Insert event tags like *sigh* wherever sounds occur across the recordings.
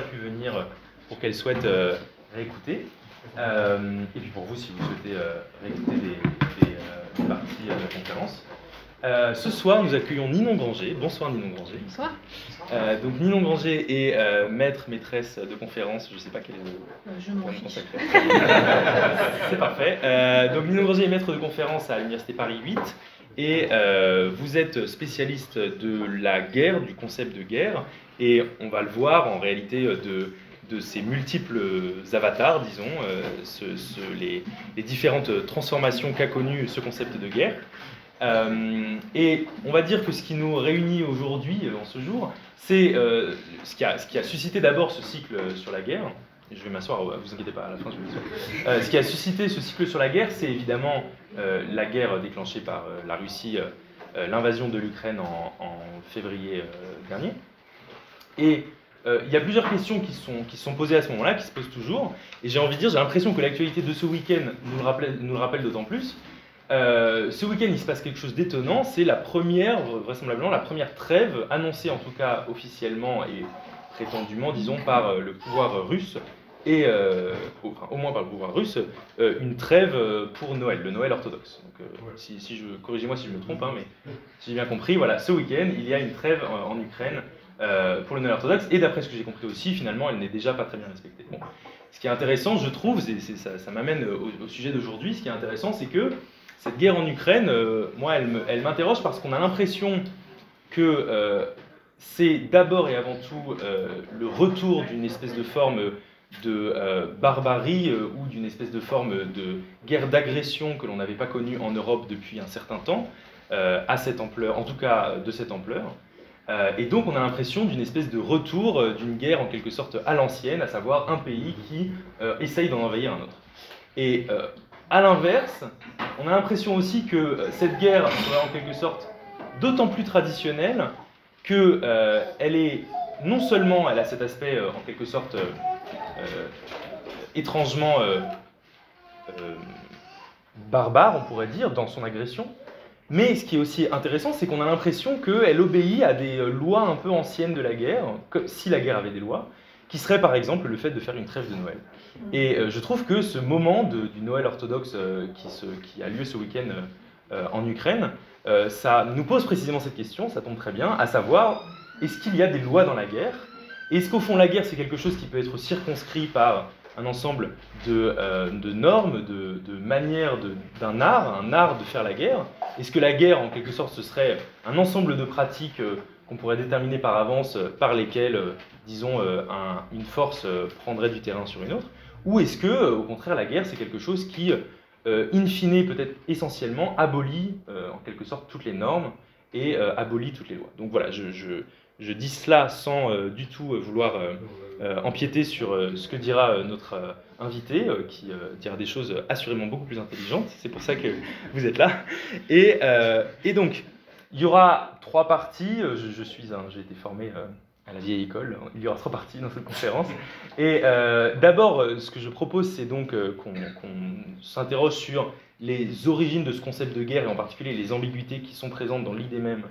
pu venir pour qu'elle souhaite euh, réécouter. Euh, et puis pour vous, si vous souhaitez euh, réécouter des, des, euh, des parties euh, de la conférence. Euh, ce soir, nous accueillons Ninon Granger. Bonsoir Ninon Granger. Bonsoir. Euh, donc Ninon Granger est euh, maître, maîtresse de conférence, je ne sais pas quel est le Euh, je m'en fiche. *laughs* C'est parfait. Euh, donc Ninon Granger est maître de conférence à l'Université Paris 8 et euh, vous êtes spécialiste de la guerre, du concept de guerre, et on va le voir en réalité euh, de, ces multiples avatars, disons, euh, les, différentes transformations qu'a connues ce concept de guerre. Euh, et on va dire que ce qui nous réunit aujourd'hui, euh, en ce jour, c'est euh, ce, qui a, suscité d'abord ce cycle euh, sur la guerre. Je vais m'asseoir, euh, vous inquiétez pas, à la fin je vais m'asseoir. Euh, ce qui a suscité ce cycle sur la guerre, c'est évidemment euh, la guerre déclenchée par euh, la Russie, euh, euh, l'invasion de l'Ukraine en, février euh, dernier. Et euh, il y a plusieurs questions qui sont, qui sont posées à ce moment-là, qui se posent toujours. Et j'ai envie de dire, j'ai l'impression que l'actualité de ce week-end nous le rappelle, nous le rappelle d'autant plus. Euh, ce week-end, il se passe quelque chose d'étonnant. C'est la première, vraisemblablement, la première trêve annoncée, en tout cas officiellement et prétendument, disons, par euh, le pouvoir russe et euh, au, enfin, au moins par le pouvoir russe, euh, une trêve pour Noël, le Noël orthodoxe. Donc, euh, si, si je, corrigez-moi si je me trompe, hein, mais si j'ai bien compris, voilà, ce week-end, il y a une trêve en Ukraine euh, pour le Noël orthodoxe, et d'après ce que j'ai compris aussi, finalement, elle n'est déjà pas très bien respectée. Bon. Ce qui est intéressant, je trouve, c'est, c'est- ça, m'amène au, sujet d'aujourd'hui, ce qui est intéressant, c'est que cette guerre en Ukraine, euh, moi, elle, m'interroge parce qu'on a l'impression que euh, c'est d'abord et avant tout le retour d'une espèce de forme de barbarie ou d'une espèce de forme de guerre d'agression que l'on n'avait pas connue en Europe depuis un certain temps, à cette ampleur, en tout cas de cette ampleur. Euh, et donc on a l'impression d'une espèce de retour euh, d'une guerre en quelque sorte à l'ancienne, à savoir un pays qui euh, essaye d'en envahir un autre. Et à l'inverse, on a l'impression aussi que cette guerre serait en quelque sorte d'autant plus traditionnelle que euh, elle est non seulement elle a cet aspect en quelque sorte étrangement barbare, on pourrait dire, dans son agression. Mais ce qui est aussi intéressant, c'est qu'on a l'impression qu'elle obéit à des euh, lois un peu anciennes de la guerre, que, si la guerre avait des lois, qui serait par exemple le fait de faire une trêve de Noël. Et euh, je trouve que ce moment de- du Noël orthodoxe euh, qui, se- qui a lieu ce week-end euh, en Ukraine, ça nous pose précisément cette question, ça tombe très bien, à savoir, est-ce qu'il y a des lois dans la guerre? Est-ce qu'au fond la guerre c'est quelque chose qui peut être circonscrit par un ensemble de, euh, normes, de, manières d'un art, un art de faire la guerre Est-ce que la guerre en quelque sorte ce serait un ensemble de pratiques euh, qu'on pourrait déterminer par avance euh, par lesquelles, disons, un- une force prendrait du terrain sur une autre? Ou est-ce que, au contraire, la guerre c'est quelque chose qui in fine, peut-être essentiellement, abolit en quelque sorte toutes les normes et abolit toutes les lois? Donc voilà, je- je dis cela sans euh, du tout euh, vouloir euh, empiéter sur ce que dira notre invité, qui dira des choses assurément beaucoup plus intelligentes. C'est pour ça que *laughs* vous êtes là. Et, donc, il y aura trois parties. Je, suis j'ai été formé à la vieille école. Il y aura trois parties dans cette conférence. Et d'abord, ce que je propose, c'est donc qu'on s'interroge sur les origines de ce concept de guerre et en particulier les ambiguïtés qui sont présentes dans l'idée même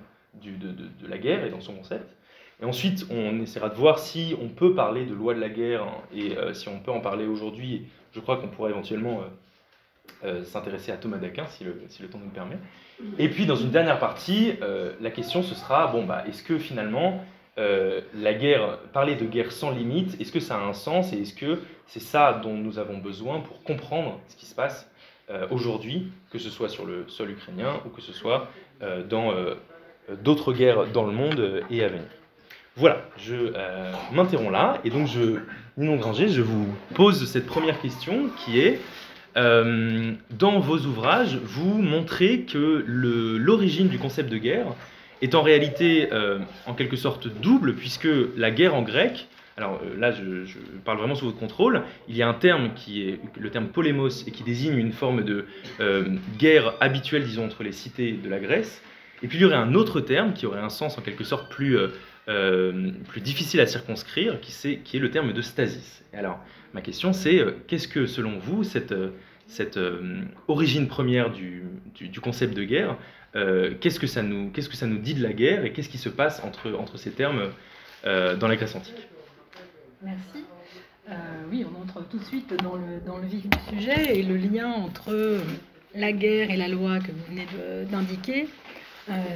de la guerre et dans son concept. Et ensuite, on essaiera de voir si on peut parler de loi de la guerre hein, et euh, si on peut en parler aujourd'hui. Je crois qu'on pourrait éventuellement euh, euh, s'intéresser à Thomas d'Aquin si le, temps nous le permet. Et puis, dans une dernière partie, la question ce sera bon, bah, est-ce que finalement la guerre, parler de guerre sans limite, est-ce que ça a un sens et est-ce que c'est ça dont nous avons besoin pour comprendre ce qui se passe aujourd'hui, que ce soit sur le sol ukrainien ou que ce soit dans d'autres guerres dans le monde et à venir? Voilà, je euh, m'interromps là et donc je, Granger, je vous pose cette première question qui est euh, dans vos ouvrages, vous montrez que l'origine du concept de guerre est en réalité euh, en quelque sorte double, puisque la guerre en grec, alors là je, parle vraiment sous votre contrôle, il y a un terme qui est le terme polémos et qui désigne une forme de guerre habituelle, disons, entre les cités de la Grèce, et puis il y aurait un autre terme qui aurait un sens en quelque sorte plus, euh, plus difficile à circonscrire, qui, est le terme de stasis. Alors, ma question c'est, euh, qu'est-ce que selon vous, cette, euh, origine première du, concept de guerre, qu'est-ce que ça nous, dit de la guerre et qu'est-ce qui se passe entre, ces termes dans la Grèce antique? Merci. oui, on entre tout de suite dans le vif du sujet et le lien entre la guerre et la loi que vous venez d'indiquer.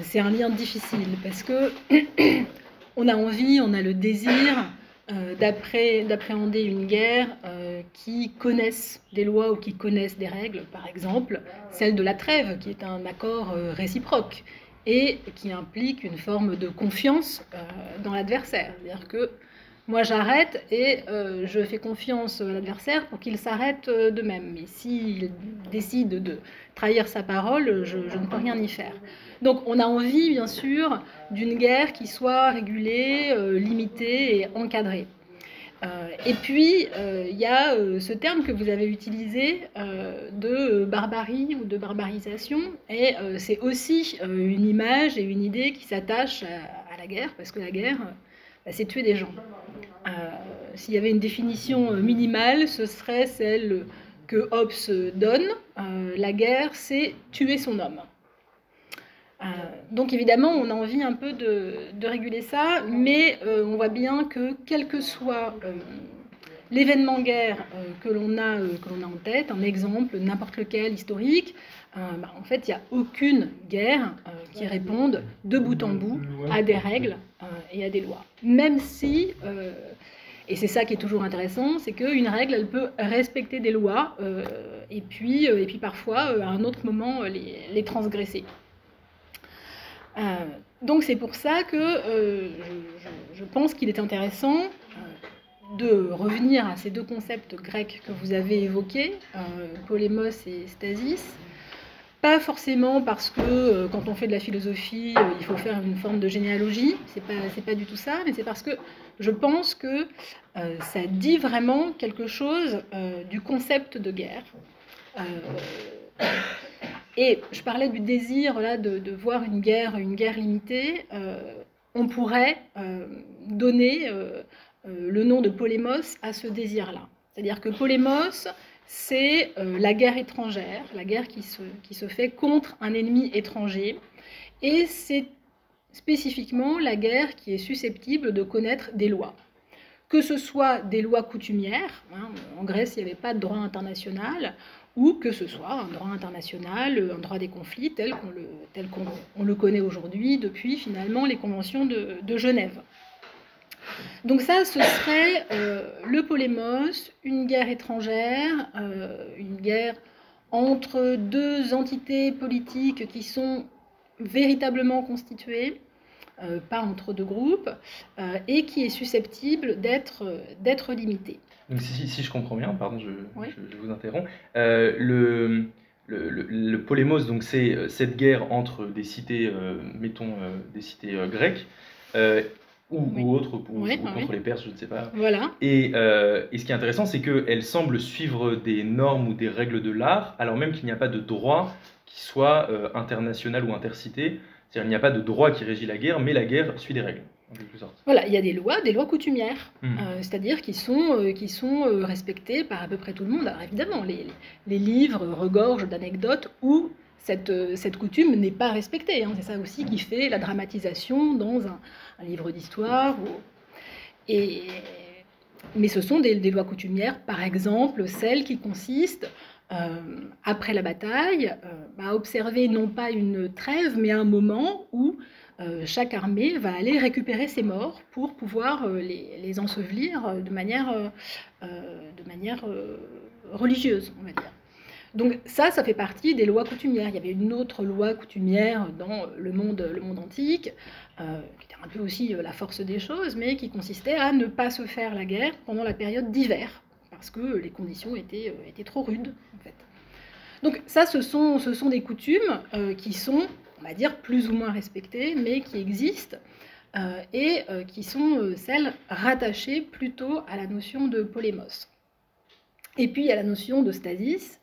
c'est un lien difficile parce que *clears throat* on a envie, on a le désir euh, d'appréhender une guerre euh, qui connaisse des lois ou qui connaisse des règles, par exemple celle de la trêve, qui est un accord euh, réciproque et qui implique une forme de confiance dans l'adversaire. C'est-à-dire que moi j'arrête et je fais confiance à l'adversaire pour qu'il s'arrête de même. Mais s'il décide de trahir sa parole, je ne peux rien y faire. Donc on a envie, bien sûr, d'une guerre qui soit régulée, euh, limitée et encadrée. Euh, et puis, euh, il y a ce terme que vous avez utilisé de barbarie ou de barbarisation, et c'est aussi une image et une idée qui s'attachent à, la guerre, parce que la guerre, bah, c'est tuer des gens. S'il y avait une définition minimale, ce serait celle que Hobbes donne. la guerre, c'est tuer son homme. Euh, donc évidemment, on a envie un peu de, réguler ça, mais euh, on voit bien que quel que soit euh, l'événement guerre que l'on a, a en tête, un exemple, n'importe lequel historique, bah, en fait, il n'y a aucune guerre qui réponde de bout en bout à des règles et à des lois. Même si, et c'est ça qui est toujours intéressant, c'est qu'une règle, elle peut respecter des lois et, puis, et puis parfois, à un autre moment, les transgresser. Euh, donc c'est pour ça que euh, je, pense qu'il est intéressant euh, de revenir à ces deux concepts grecs que vous avez évoqués, polémos et stasis. Pas forcément parce que quand on fait de la philosophie, il faut faire une forme de généalogie, c'est pas, pas du tout ça, mais c'est parce que je pense que ça dit vraiment quelque chose du concept de guerre. Et je parlais du désir là, de, voir une guerre, une guerre limitée. Euh, on pourrait euh, donner euh, le nom de polémos à ce désir-là. C'est-à-dire que polémos, c'est la guerre étrangère, la guerre qui se, qui se fait contre un ennemi étranger. Et c'est spécifiquement la guerre qui est susceptible de connaître des lois que ce soit des lois coutumières, hein, en Grèce il n'y avait pas de droit international, ou que ce soit un droit international, un droit des conflits tel qu'on le, tel qu'on le connaît aujourd'hui depuis finalement les conventions de, Genève. Donc ça, ce serait euh, le polémos, une guerre étrangère, euh, une guerre entre deux entités politiques qui sont véritablement constituées, euh, pas entre deux groupes, et qui est susceptible d'être limitée. Donc si, si, je comprends bien, pardon, je, je, vous interromps, euh, le, le, le, polémos, donc c'est euh, cette guerre entre des cités, euh, mettons, des cités grecques, ou, ou, autres, ou, contre les Perses, je ne sais pas. Voilà. Et, et ce qui est intéressant, c'est qu'elle semble suivre des normes ou des règles de l'art, alors même qu'il n'y a pas de droit qui soit international ou intercité. C'est-à-dire qu'il n'y a pas de droit qui régit la guerre, mais la guerre suit des règles. Voilà, il y a des lois, des lois coutumières, hmm. euh, c'est-à-dire qui sont, euh, qui sont euh, respectées par à peu près tout le monde. Alors évidemment, les, les livres regorgent d'anecdotes où cette, cette coutume n'est pas respectée. Hein. C'est ça aussi qui fait la dramatisation dans un, livre d'histoire. Et... Mais ce sont des, des, lois coutumières, par exemple celles qui consistent, après la bataille, à observer non pas une trêve, mais un moment où chaque armée va aller récupérer ses morts pour pouvoir euh, les, ensevelir euh, de manière, de manière religieuse, on va dire. Donc ça, ça fait partie des lois coutumières. Il y avait une autre loi coutumière dans le monde, le monde antique, qui était un peu aussi la force des choses, mais qui consistait à ne pas se faire la guerre pendant la période d'hiver, parce que les conditions étaient, étaient trop rudes, en fait. Donc ça, ce sont, ce sont des coutumes qui sont on va dire, plus ou moins respectées, mais qui existent euh, et euh, qui sont euh, celles rattachées plutôt à la notion de polémos. Et puis il y a la notion de stasis,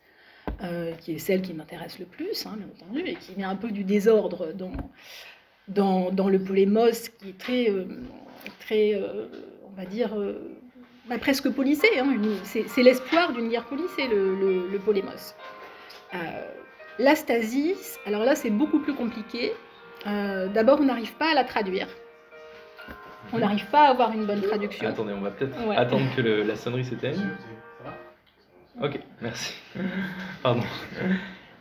qui est celle qui m'intéresse le plus, hein, bien entendu, et qui met un peu du désordre dans, dans, le polémos, qui est très, très on va dire, bah, presque policé. Hein, c'est l'espoir d'une guerre policée, le polémos. La stasis, alors là c'est beaucoup plus compliqué. Euh, d'abord, on n'arrive pas à la traduire. On n'arrive pas à avoir une bonne traduction. Attendez, on va peut-être attendre que la sonnerie s'éteigne. Ok, merci. Pardon.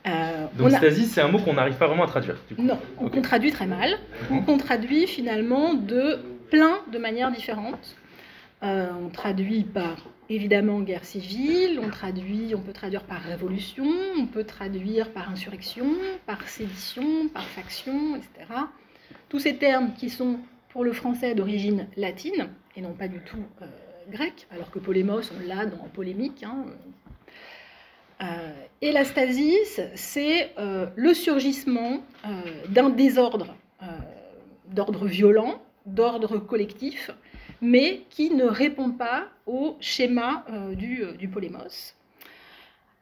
Euh, Donc stasis, c'est un mot qu'on n'arrive pas vraiment à traduire. Non, on traduit très mal. On traduit finalement de plein de manières différentes. Euh, on traduit par évidemment guerre civile, on traduit, on peut traduire par révolution, on peut traduire par insurrection, par sédition, par faction, etc. Tous ces termes qui sont pour le français d'origine latine et non pas du tout euh, grec, alors que polémos, on l'a dans polémique. Hein. Euh, et la stasis, c'est euh, le surgissement d'un désordre d'ordre violent, d'ordre collectif, mais qui ne répond pas au schéma du, du, polémos.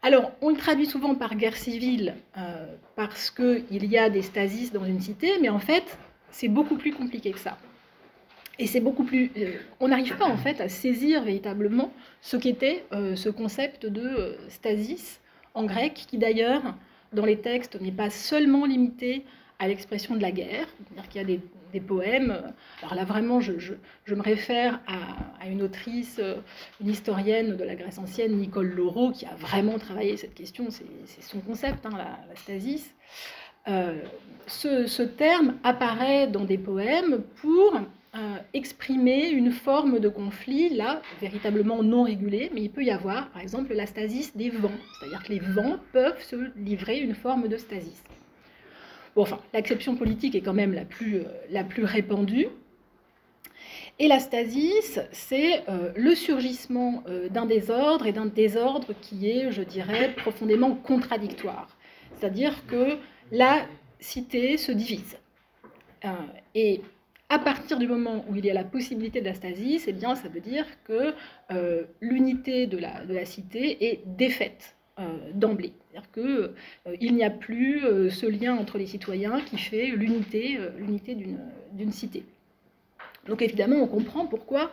Alors, on le traduit souvent par guerre civile parce qu'il y a des stasis dans une cité, mais en fait, c'est beaucoup plus compliqué que ça. Et c'est beaucoup plus. Euh, on n'arrive pas en fait à saisir véritablement ce qu'était euh, ce concept de euh, stasis en grec, qui d'ailleurs, dans les textes, n'est pas seulement limité à l'expression de la guerre. C'est-à-dire qu'il y a des, poèmes. Alors là, vraiment, je, me réfère à, une autrice, une historienne de la Grèce ancienne, Nicole Laureau, qui a vraiment travaillé cette question. C'est son concept, hein, la, la, stasis. Euh, ce, terme apparaît dans des poèmes pour euh, exprimer une forme de conflit, là, véritablement non régulé, mais il peut y avoir, par exemple, la stasis des vents, c'est-à-dire que les vents peuvent se livrer une forme de stasis. Enfin, l'acception politique est quand même la plus, euh, répandue. Et la stasis, c'est le surgissement d'un désordre et d'un désordre qui est, je dirais, profondément contradictoire. C'est-à-dire que la cité se divise. Euh, et à partir du moment où il y a la possibilité de la stasis, eh bien, ça veut dire que euh, l'unité de la, cité est défaite euh, d'emblée. C'est-à-dire qu'il n'y a plus ce lien entre les citoyens qui fait l'unité l'unité d'une cité. Donc évidemment, on comprend pourquoi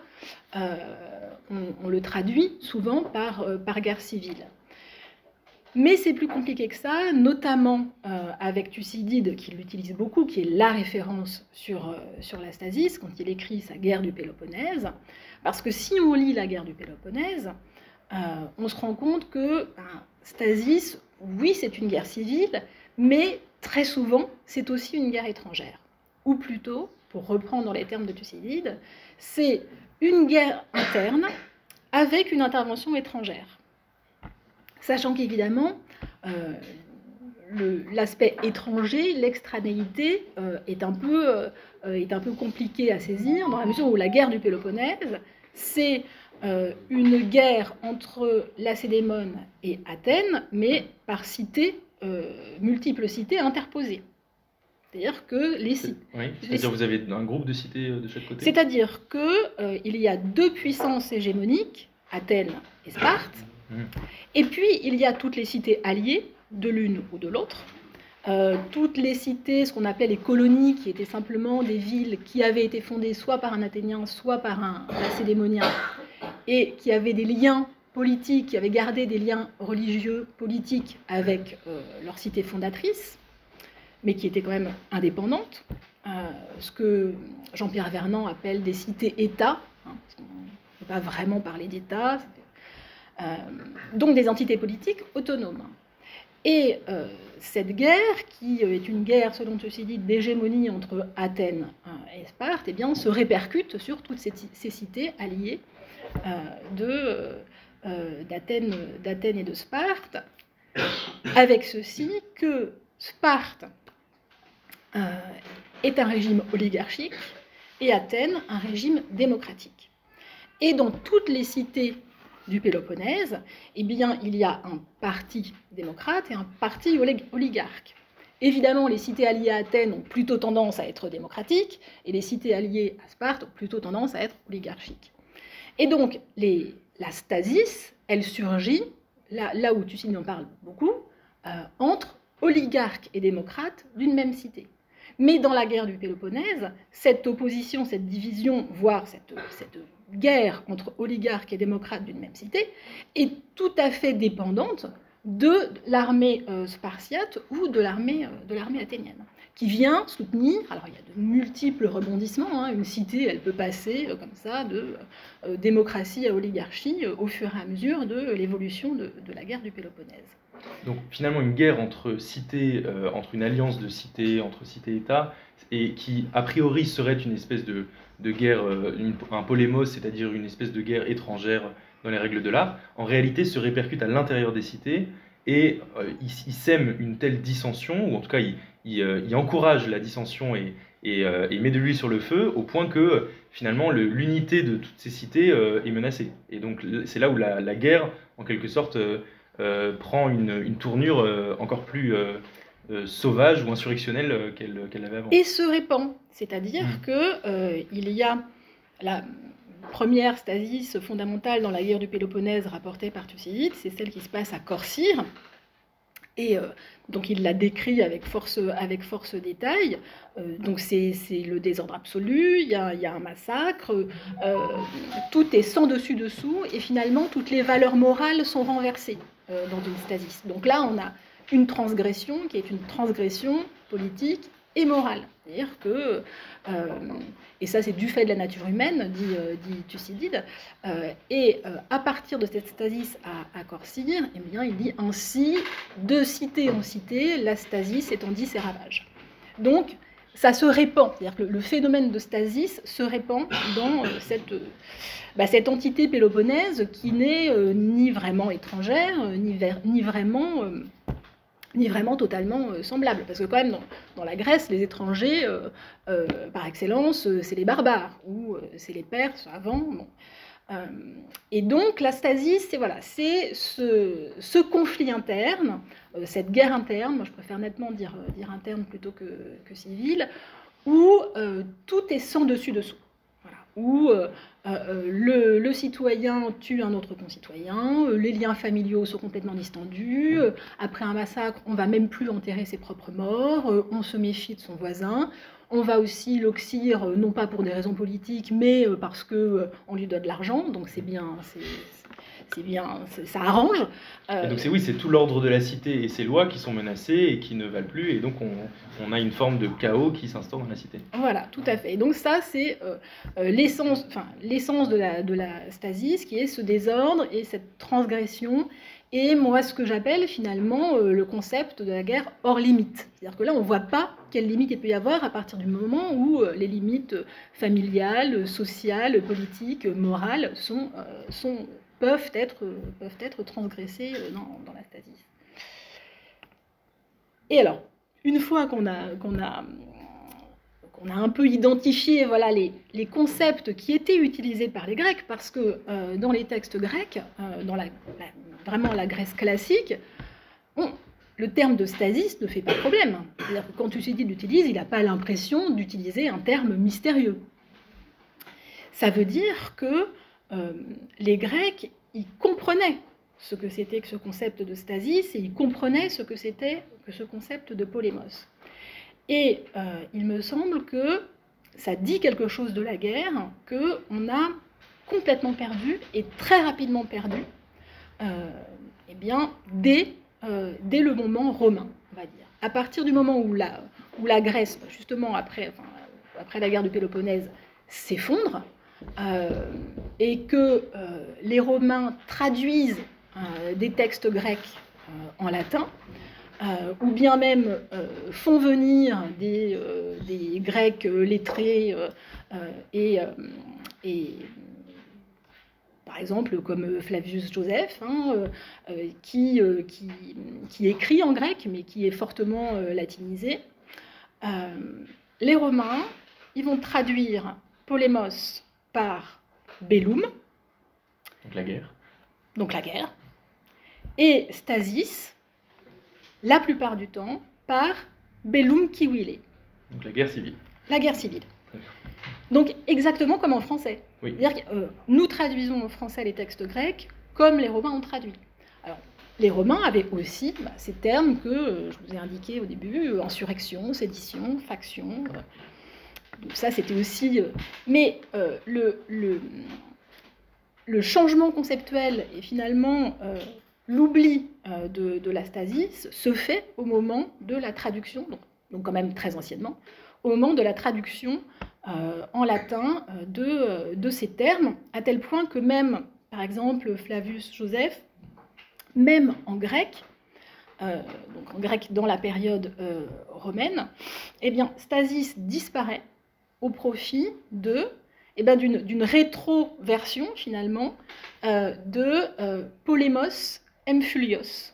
on, le traduit souvent par, par guerre civile. Mais c'est plus compliqué que ça, notamment euh, avec Thucydide, qui l'utilise beaucoup, qui est la référence sur, euh, sur la stasis, quand il écrit sa guerre du Péloponnèse. Parce que si on lit la guerre du Péloponnèse, euh, on se rend compte que ben, stasis, oui, c'est une guerre civile, mais très souvent, c'est aussi une guerre étrangère. Ou plutôt, pour reprendre les termes de Thucydide, c'est une guerre interne avec une intervention étrangère. Sachant qu'évidemment, euh, l'aspect étranger, l'extranéité, euh, est, euh, est un peu compliqué à saisir, dans la mesure où la guerre du Péloponnèse, c'est une guerre entre Lacédémone et Athènes, mais par cité, multiples cités interposées. C'est-à-dire que les cités. Oui, c'est-à-dire vous avez un groupe de cités de chaque côté C'est-à-dire qu'il y a deux puissances hégémoniques, Athènes et Sparte, et puis, il y a toutes les cités alliées de l'une ou de l'autre. Euh, toutes les cités, ce qu'on appelait les colonies, qui étaient simplement des villes qui avaient été fondées soit par un Athénien, soit par un Lacédémonien, et qui avaient des liens politiques, qui avaient gardé des liens religieux, politiques avec euh, leur cité fondatrice, mais qui étaient quand même indépendantes. Euh, ce que Jean-Pierre Vernant appelle des cités-États. Hein, on ne peut pas vraiment parler d'État, euh, donc des entités politiques autonomes. Et cette guerre, qui est une guerre, selon Thucydide, d'hégémonie entre Athènes et Sparte, eh bien, se répercute sur toutes ces, cités alliées d'Athènes et de Sparte, avec ceci que Sparte est un régime oligarchique et Athènes un régime démocratique. Et dans toutes les cités du Péloponnèse, eh il y a un parti démocrate et un parti oligarque. Évidemment, les cités alliées à Athènes ont plutôt tendance à être démocratiques, et les cités alliées à Sparte ont plutôt tendance à être oligarchiques. Et donc, la stasis, elle surgit, là, où Thucydide en parle beaucoup, euh, entre oligarques et démocrates d'une même cité. Mais dans la guerre du Péloponnèse, cette opposition, cette division, voire cette, cette guerre entre oligarques et démocrates d'une même cité est tout à fait dépendante de l'armée euh, spartiate ou de l'armée euh, de l'armée athénienne, qui vient soutenir, alors il y a de multiples rebondissements, hein. une cité, elle peut passer comme ça de démocratie à oligarchie au fur et à mesure de l'évolution de, de, la guerre du Péloponnèse. Donc finalement une guerre entre cités, entre une alliance de cités, entre cités-États, et qui a priori serait une espèce de, de guerre, un polémos, c'est-à-dire une espèce de guerre étrangère dans les règles de l'art, en réalité se répercute à l'intérieur des cités et euh, il, sème une telle dissension, ou en tout cas il, euh, encourage la dissension et, euh, et, met de l'huile sur le feu, au point que finalement l'unité de toutes ces cités est menacée. Et donc c'est là où la, guerre, en quelque sorte, prend une, tournure encore plus sauvage ou insurrectionnelle qu'elle avait avant. Et se répand, c'est-à-dire mmh. que qu'il y a la première stasis fondamentale dans la guerre du Péloponnèse rapportée par Thucydide, c'est celle qui se passe à Corcyre. Et euh, donc il la décrit avec force, avec force détail. Euh, donc c'est le désordre absolu, il y a, un massacre, euh, tout est sans dessus dessous, et finalement toutes les valeurs morales sont renversées dans une stasis. Donc là on a une transgression qui est une transgression politique et morale. C'est-à-dire que euh, et ça c'est du fait de la nature humaine, dit, euh, Thucydide, euh, et à partir de cette stasis à, Corcyre, eh bien, il dit ainsi, de cité en cité, la stasis étendit ses ravages. Donc, ça se répand, c'est-à-dire que le phénomène de stasis se répand dans cette, bah, cette entité péloponnèse qui n'est ni vraiment étrangère, ni, ni vraiment ni vraiment totalement euh, semblable. Parce que quand même, dans, la Grèce, les étrangers, euh, euh, par excellence, c'est les barbares, ou c'est les Perses avant. et donc, la stasis, c'est voilà, c'est ce, ce, conflit interne, cette guerre interne, moi je préfère nettement dire, dire interne plutôt que, que civile, où tout est sans dessus-dessous. Voilà, où euh, euh, le, citoyen tue un autre concitoyen, euh, les liens familiaux sont complètement distendus, après un massacre, on va même plus enterrer ses propres morts, on se méfie de son voisin, on va aussi l'oxyre, non pas pour des raisons politiques, mais parce qu'on lui donne de l'argent, donc c'est bien, c'est bien, ça arrange. Euh, donc c'est oui, c'est tout l'ordre de la cité et ses lois qui sont menacées et qui ne valent plus, et donc on, on a une forme de chaos qui s'instaure dans la cité. Voilà, tout à fait. Et donc ça, c'est euh, euh, l'essence, enfin l'essence de la, de la stasis, qui est ce désordre et cette transgression. Et moi, ce que j'appelle finalement le concept de la guerre hors limite. C'est-à-dire que là, on ne voit pas quelles limites il peut y avoir à partir du moment où les limites familiales, sociales, politiques, morales sont, sont peuvent être, peuvent être transgressées euh, dans, dans la stasis. Et alors, une fois qu'on a, a, a un peu identifié voilà, les, les, concepts qui étaient utilisés par les Grecs, parce que euh, dans les textes grecs, euh, dans la, vraiment la Grèce classique, le terme de stasis ne fait pas problème. Quand Thucydide l'utilise, il n'a pas l'impression d'utiliser un terme mystérieux. Ça veut dire que euh, les Grecs, ils comprenaient ce que c'était que ce concept de stasis et ils comprenaient ce que c'était que ce concept de polémos. Et euh, il me semble que ça dit quelque chose de la guerre qu'on a complètement perdu et très rapidement perdu euh, eh bien, dès, dès, le moment romain, on va dire. À partir du moment où la, où la Grèce, justement après, après la guerre du Péloponnèse, s'effondre, et que euh, les Romains traduisent euh, des textes grecs en latin, ou bien même font venir des, Grecs lettrés et, par exemple comme Flavius Joseph, hein, qui, qui, qui, écrit en grec mais qui est fortement latinisé. les Romains, ils vont traduire Polémos par Bellum. Donc la guerre. Donc la guerre. Et Stasis, la plupart du temps, par Bellum Kiwile. Donc la guerre civile. La guerre civile. Donc exactement comme en français. Oui. C'est-à-dire que euh, nous traduisons en français les textes grecs comme les Romains ont traduit. Alors, les Romains avaient aussi bah, ces termes que euh, je vous ai indiqués au début, euh, insurrection, sédition, faction, donc ça, c'était aussi... Euh, mais euh, le, le, le, changement conceptuel et finalement euh, l'oubli de, de, la stasis se fait au moment de la traduction, donc donc quand même très anciennement, au moment de la traduction en latin de, de ces termes, à tel point que même, par exemple, Flavius Joseph, même en grec, donc en grec dans la période romaine, eh bien, stasis disparaît au profit de eh ben, d'une rétroversion finalement euh, de euh, Polémos Emphulios.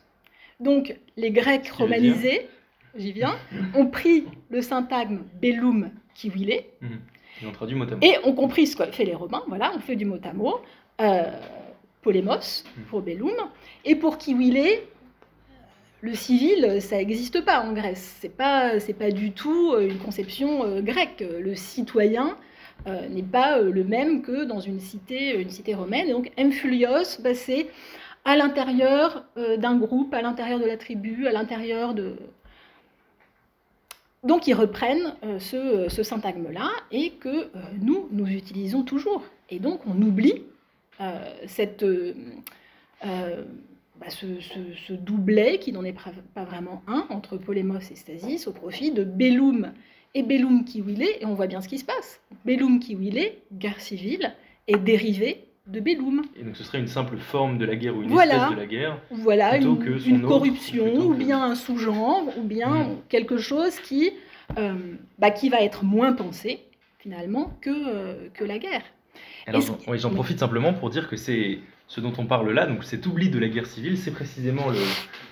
Donc les Grecs romanisés, j'y viens, ont pris le syntagme bellum kiwile. Mhm. Et on traduit mot à mot. Et ont compris ce qu'ont fait les Romains, voilà, on fait du mot à mot. Euh, polémos mhm. pour bellum. Et pour kiwile, le civil, ça n'existe pas en Grèce. C'est pas, pas du tout une conception grecque. Le citoyen, euh, n'est pas euh, le même que dans une cité, une cité romaine. Donc, Emphulios, bah, c'est à l'intérieur euh, d'un groupe, à l'intérieur de la tribu, à l'intérieur de... Donc, ils reprennent ce, syntagme-là et que nous, nous utilisons toujours. Et donc, on oublie cette, bah, ce, doublet, qui n'en est pas vraiment un, entre Polémos et Stasis, au profit de Bellum et Bellum Kiwile, et on voit bien ce qui se passe. Bellum Kiwile, guerre civile, est dérivé de Bellum. Et donc ce serait une simple forme de la guerre ou une espèce de la guerre Voilà, une, corruption, ou bien un sous-genre, ou bien hmm. quelque chose qui, euh, bah, qui va être moins pensé, finalement, que, euh, que la guerre. Alors j'en profite simplement pour dire que c'est ce dont on parle là, donc cet oubli de la guerre civile, c'est précisément le,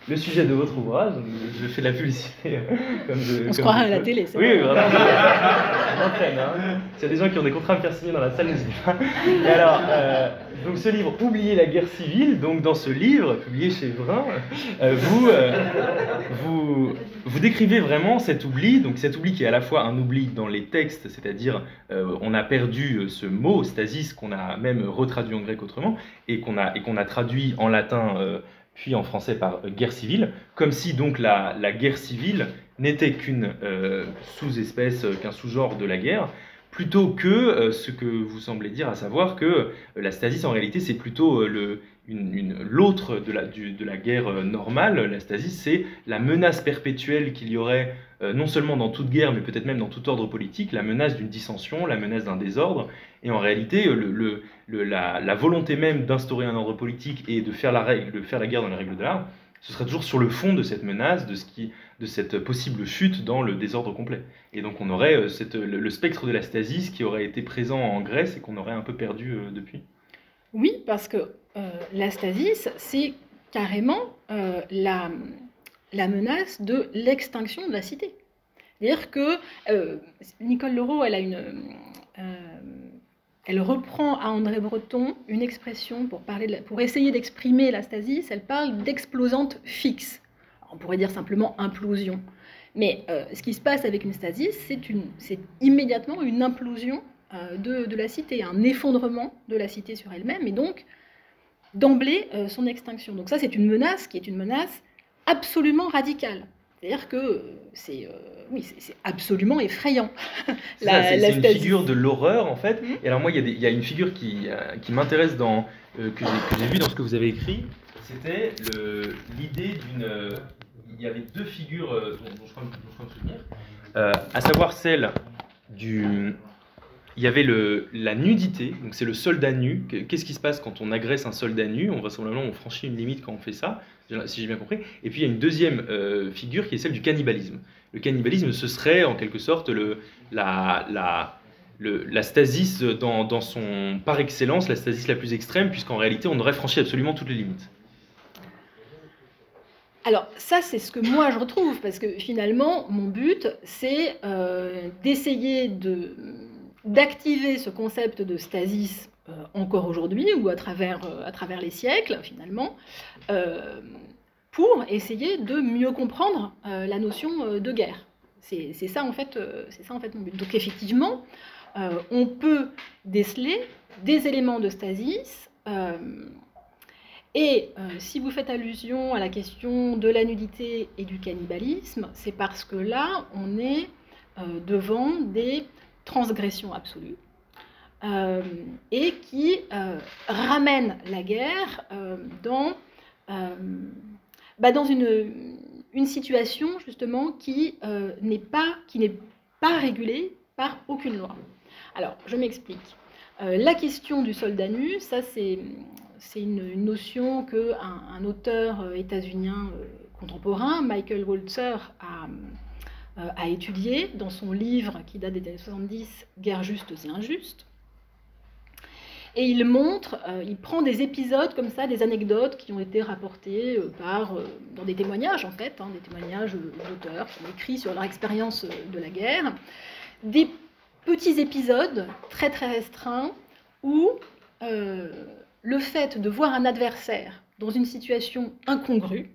le, sujet de votre ouvrage. je fais la publicité. Comme on se croirait à la télé, c'est Oui, vraiment. hein. S'il y a des gens qui ont des contrats à me faire signer dans la salle, n'hésitez pas. Et alors, euh, donc ce livre, Oublier la guerre civile, donc dans ce livre, publié chez Vrin, euh, vous, euh, vous, vous décrivez vraiment cet oubli, donc cet oubli qui est à la fois un oubli dans les textes, c'est-à-dire on a perdu ce mot, stasis, qu'on a même retraduit en grec autrement, et qu'on a, et qu'on a traduit en latin euh, puis en français par euh, guerre civile, comme si donc la, guerre civile n'était qu'une euh, sous-espèce, qu'un sous-genre de la guerre, plutôt que ce que vous semblez dire, à savoir que la stasis en réalité c'est plutôt le, l'autre de la, de la guerre normale, la stasis, c'est la menace perpétuelle qu'il y aurait non seulement dans toute guerre, mais peut-être même dans tout ordre politique, la menace d'une dissension, la menace d'un désordre, et en réalité, le, la, volonté même d'instaurer un ordre politique et de faire, la règle, de faire la guerre dans les règles de l'art, ce serait toujours sur le fond de cette menace, de, cette possible chute dans le désordre complet. Et donc on aurait euh, le, spectre de la stasis qui aurait été présent en Grèce et qu'on aurait un peu perdu euh, depuis. Oui, parce que euh, la stasis, c'est carrément la, la menace de l'extinction de la cité. C'est-à-dire que Nicole Leroux, elle a une, elle reprend à André Breton une expression pour, essayer d'exprimer la stasis, elle parle d'explosante fixe. On pourrait dire simplement implosion. Mais euh, ce qui se passe avec une stasis, c'est immédiatement une implosion euh, de, la cité, un effondrement de la cité sur elle-même, et donc d'emblée euh, son extinction. Donc ça, c'est une menace qui est une menace absolument radicale. C'est-à-dire que c'est oui, c'est absolument effrayant. *laughs* c'est une figure de l'horreur en fait. Mhm. Et alors moi, il y, a une figure qui, euh, qui m'intéresse dans euh, que j'ai vue dans ce que vous avez écrit. C'était l'idée d'une. Euh, il y avait deux figures dont, je crois, me souvenir, à savoir celle du. Il y avait le, la nudité, donc c'est le soldat nu. Qu'est-ce qui se passe quand on agresse un soldat nu? On vraisemblablement on franchit une limite quand on fait ça, si j'ai bien compris. Et puis il y a une deuxième figure qui est celle du cannibalisme le cannibalisme, ce serait en quelque sorte le, la, la, la stasis dans, dans, son, par excellence, la stasis la plus extrême, puisqu'en réalité, on aurait franchi absolument toutes les limites. Alors ça, c'est ce que moi je retrouve, parce que finalement, mon but, c'est euh, d'essayer de, d'activer ce concept de stasis euh, encore aujourd'hui, ou à travers, euh, à travers les siècles, finalement, pour essayer de mieux comprendre euh, la notion euh, de guerre. C'est ça, en fait, euh, c'est ça en fait mon but. Donc effectivement, on peut déceler des éléments de stasis. et si vous faites allusion à la question de la nudité et du cannibalisme, c'est parce que là, on est devant des transgressions absolues. et qui ramènent la guerre dans bah, une, situation justement qui n'est pas, pas régulée par aucune loi. Alors, je m'explique. la question du soldat nu, ça c'est c'est une, notion qu'un un auteur états-unien contemporain, Michael Walzer, a, a étudié dans son livre qui date des années 70, Guerre justes et injustes. Et il montre, euh, il prend des épisodes comme ça, des anecdotes qui ont été rapportées euh, par, euh, dans des témoignages en fait, hein, des témoignages d'auteurs qui ont écrit sur leur expérience de la guerre, des petits épisodes très très restreints où le fait de voir un adversaire dans une situation incongrue,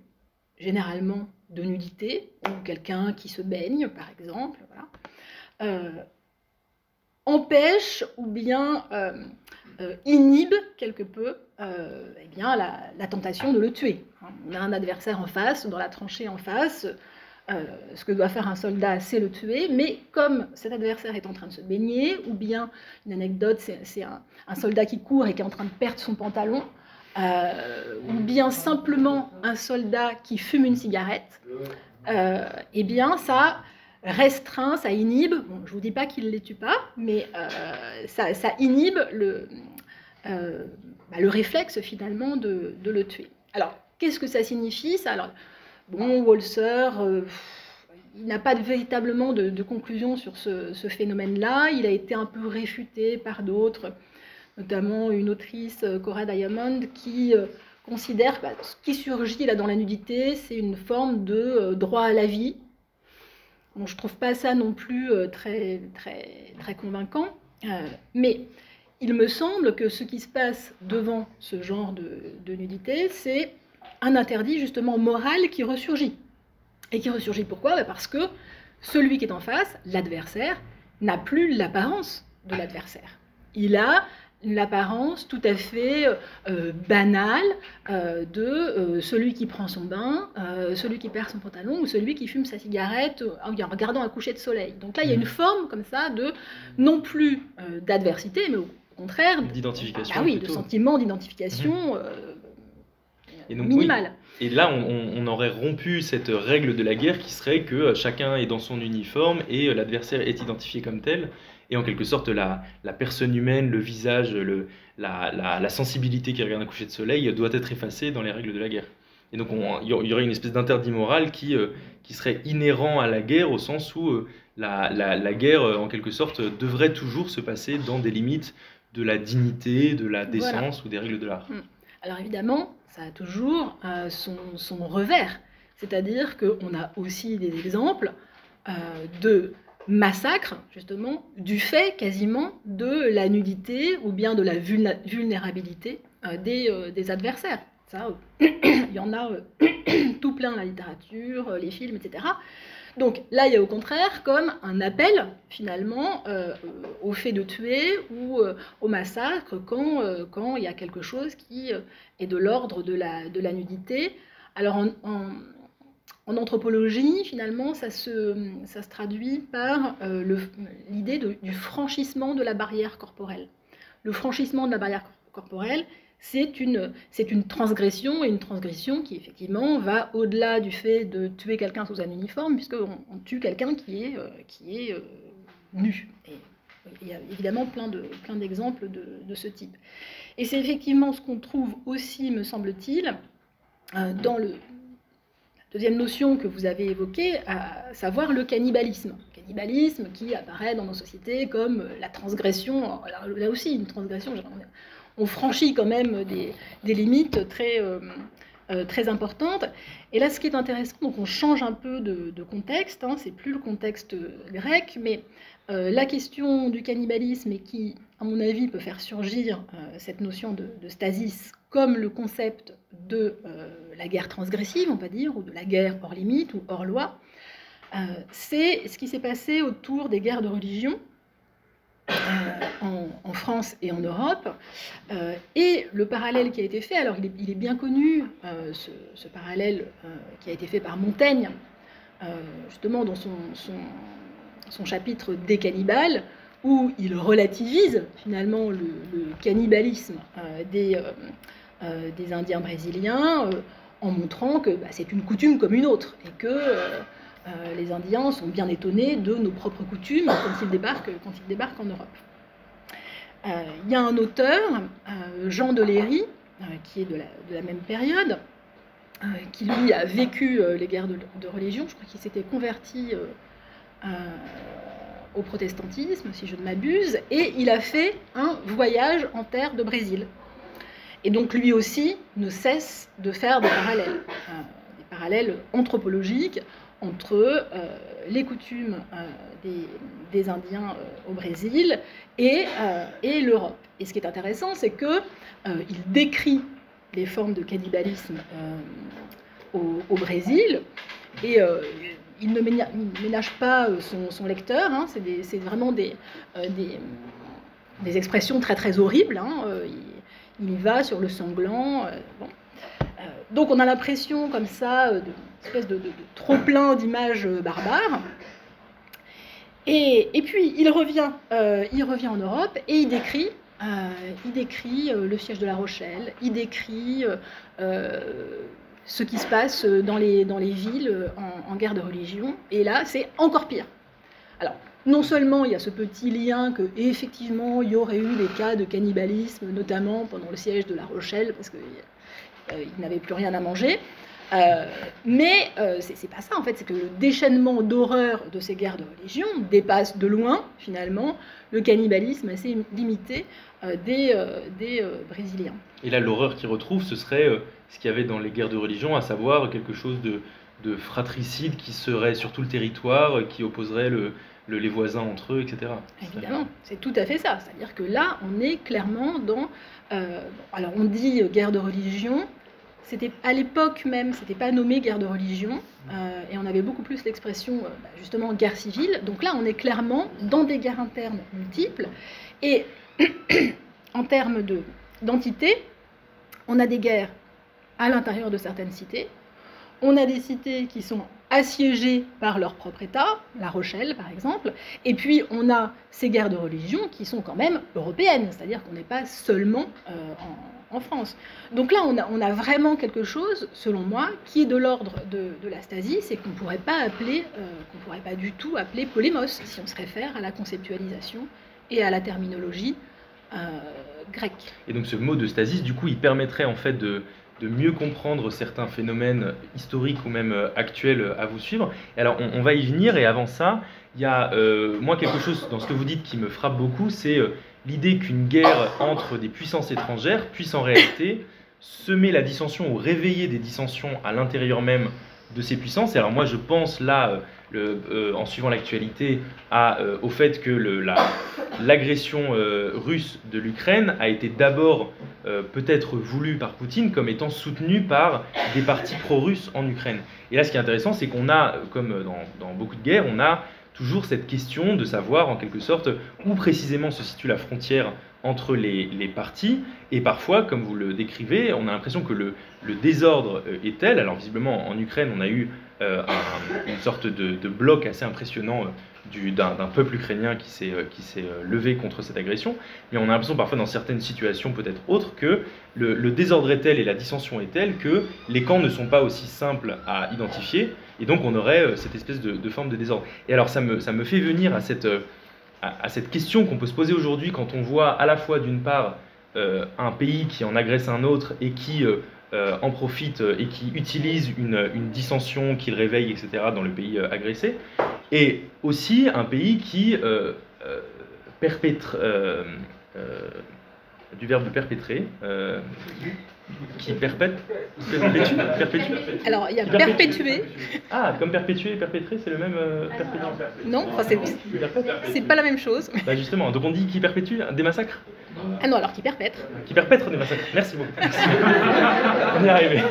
généralement de nudité, ou quelqu'un qui se baigne par exemple, empêche ou bien euh, inhibe quelque peu euh, eh bien, la, tentation de le tuer. On a un adversaire en face, dans la tranchée en face. Euh, ce que doit faire un soldat, c'est le tuer, mais comme cet adversaire est en train de se baigner, ou bien une anecdote, c'est un, soldat qui court et qui est en train de perdre son pantalon, ou bien simplement un soldat qui fume une cigarette, eh bien ça restreint, ça inhibe, bon, je ne vous dis pas qu'il ne les tue pas, mais euh, ça, inhibe le, euh, bah, le réflexe finalement de, le tuer. Alors, qu'est-ce que ça signifie ça? Alors, bon, Walser, euh, il n'a pas véritablement de, conclusion sur ce, phénomène-là, il a été un peu réfuté par d'autres, notamment une autrice, Cora Diamond, qui considère que ce qui surgit là dans la nudité, c'est une forme de droit à la vie, je ne trouve pas ça non plus euh, très, très, très convaincant, euh, mais il me semble que ce qui se passe devant ce genre de, nudité, c'est un interdit justement moral qui ressurgit. Et qui ressurgit pourquoi? Bah, Parce que celui qui est en face, l'adversaire, n'a plus l'apparence de l'adversaire. Il a l'apparence tout à fait euh, banale euh, de euh, celui qui prend son bain, celui qui perd son pantalon ou celui qui fume sa cigarette en regardant un coucher de soleil. Donc là, il y a une mm. forme comme ça de non plus d'adversité, mais au contraire d'identification. Ah oui, de sentiment d'identification mm-hmm. minimal. et là, on, aurait rompu cette règle de la guerre qui serait que chacun est dans son uniforme et l'adversaire est identifié comme tel et en quelque sorte la, la personne humaine, le visage, le, la, la, sensibilité qui regarde un coucher de soleil doit être effacée dans les règles de la guerre. Et donc il y aurait une espèce d'interdit moral qui, euh, qui serait inhérent à la guerre au sens où euh, la, la, guerre, euh, en quelque sorte, devrait toujours se passer dans des limites de la dignité, de la décence ou des règles de l'art. Hmm. Alors évidemment, ça a toujours son, son, revers. C'est-à-dire qu'on a aussi des exemples de massacre, justement, du fait quasiment de la nudité ou bien de la vulnérabilité euh, euh, des, adversaires. Ça, euh, *coughs* il y en a *coughs* tout plein la littérature, les films, etc. Donc là, il y a au contraire comme un appel finalement au fait de tuer ou au massacre quand, quand il y a quelque chose qui est de l'ordre de la, de la nudité. Alors en, anthropologie, finalement, ça se, ça se traduit par euh, l'idée du franchissement de la barrière corporelle. Le franchissement de la barrière corporelle, c'est une, une transgression, et une transgression qui, effectivement, va au-delà du fait de tuer quelqu'un sous un uniforme, puisqu'on on tue quelqu'un qui est, euh, qui est euh, nu. Et il y a évidemment plein d'exemples de, de, ce type. Et c'est effectivement ce qu'on trouve aussi, me semble-t-il, dans le, Deuxième notion que vous avez évoquée, à savoir le cannibalisme. Cannibalisme qui apparaît dans nos sociétés comme la transgression, là aussi une transgression, on franchit quand même des, limites très, euh, euh, très importantes. Et là, ce qui est intéressant, donc on change un peu de, contexte, hein, c'est plus le contexte grec, mais euh, la question du cannibalisme et qui, à mon avis, peut faire surgir cette notion de, stasis comme le concept de euh, la guerre transgressive, on va dire, ou de la guerre hors limite ou hors loi, euh, c'est ce qui s'est passé autour des guerres de religion euh, en, France et en Europe. et le parallèle qui a été fait, alors il est, bien connu, ce, parallèle qui a été fait par Montaigne, justement dans son, chapitre des cannibales, où il relativise finalement le, cannibalisme des, des Indiens brésiliens euh, en montrant que bah, c'est une coutume comme une autre et que euh, euh, les Indiens sont bien étonnés de nos propres coutumes quand ils débarquent, en Europe. Il y a un auteur, Jean de Léry, qui est de la, même période, qui lui a vécu les guerres de, religion, je crois qu'il s'était converti au protestantisme, si je ne m'abuse, et il a fait un voyage en terre de Brésil. Et donc lui aussi ne cesse de faire des parallèles, euh, des parallèles anthropologiques entre euh, les coutumes euh, des, Indiens au Brésil et, l'Europe. Et ce qui est intéressant, c'est qu'il décrit les formes de cannibalisme au, Brésil et il ne ménage pas son, lecteur, hein. c'est vraiment des, expressions très très horribles. Hein. Il, y va sur le sanglant. Euh, euh, donc on a l'impression comme ça, euh, de, espèce de, trop plein d'images barbares. Et, puis il revient, il revient en Europe et il décrit, il le siège de La Rochelle, il décrit ce qui se passe dans les, dans les villes en, en guerre de religion. Et là, c'est encore pire. Alors, non seulement il y a ce petit lien que effectivement il y aurait eu des cas de cannibalisme, notamment pendant le siège de La Rochelle, parce qu'ils euh, n'avaient plus rien à manger. Euh, mais euh, c'est pas ça en fait, c'est que le déchaînement d'horreur de ces guerres de religion dépasse de loin finalement le cannibalisme assez limité des, des Brésiliens. Et là, l'horreur qu'ils retrouvent, ce serait ce qu'il y avait dans les guerres de religion, à savoir quelque chose de, de fratricide qui serait sur tout le territoire, qui opposerait le, les voisins entre eux, etc. Évidemment, c'est tout à fait ça. C'est-à-dire que là, on est clairement dans. Euh, alors, on dit euh, guerre de religion. C'était à l'époque même, c'était pas nommé guerre de religion, euh, et on avait beaucoup plus l'expression bah, justement guerre civile. Donc là, on est clairement dans des guerres internes multiples, et *clears throat* en termes de d'entité, on a des guerres à l'intérieur de certaines cités, on a des cités qui sont assiégés par leur propre État, La Rochelle par exemple, et puis on a ces guerres de religion qui sont quand même européennes, c'est-à-dire qu'on n'est pas seulement euh, en, France. Donc là, on a, vraiment quelque chose, selon moi, qui est de l'ordre de, la stasie, c'est qu'on ne pourrait pas appeler, euh, qu'on pourrait pas du tout appeler polémos, si on se réfère à la conceptualisation et à la terminologie euh, grecque. Et donc ce mot de stasis, du coup, il permettrait en fait de de mieux comprendre certains phénomènes historiques ou même euh, actuels à vous suivre. Et alors, on, va y venir, et avant ça, il y a, euh, moi, quelque chose dans ce que vous dites qui me frappe beaucoup, c'est euh, l'idée qu'une guerre entre des puissances étrangères puisse en réalité semer la dissension ou réveiller des dissensions à l'intérieur même de ces puissances. Et alors moi, je pense là euh, en suivant l'actualité, euh, au fait que l'agression euh, russe de l'Ukraine a été d'abord peut-être voulue par Poutine comme étant soutenue par des partis pro-russes en Ukraine. Et là, ce qui est intéressant, c'est qu'on a, comme dans, beaucoup de guerres, on a toujours cette question de savoir en quelque sorte où précisément se situe la frontière entre les, les partis. Et parfois, comme vous le décrivez, on a l'impression que le, le, désordre est tel. Alors visiblement, en Ukraine, on a eu euh, une sorte de, bloc assez impressionnant euh, d'un peuple ukrainien qui s'est euh, levé contre cette agression. Mais on a l'impression parfois dans certaines situations peut-être autres que le, désordre est tel et la dissension est telle que les camps ne sont pas aussi simples à identifier. Et donc on aurait cette espèce de, forme de désordre. Et alors ça me, ça me fait venir à cette, à, cette question qu'on peut se poser aujourd'hui quand on voit à la fois d'une part un pays qui en agresse un autre et qui euh, en profite euh, et qui utilise une, dissension qu'il réveille, etc., dans le pays euh, agressé, et aussi un pays qui perpètre, du verbe perpétrer, qui perpète, perpétue, perpétue Alors, il y a perpétuer. Ah, comme perpétuer et perpétrer, c'est le même Non, c'est pas la même chose. Bah justement, donc on dit qui perpétue des massacres ah non, alors qui perpètre. Qui perpètre des massacres. Merci beaucoup. On est arrivé.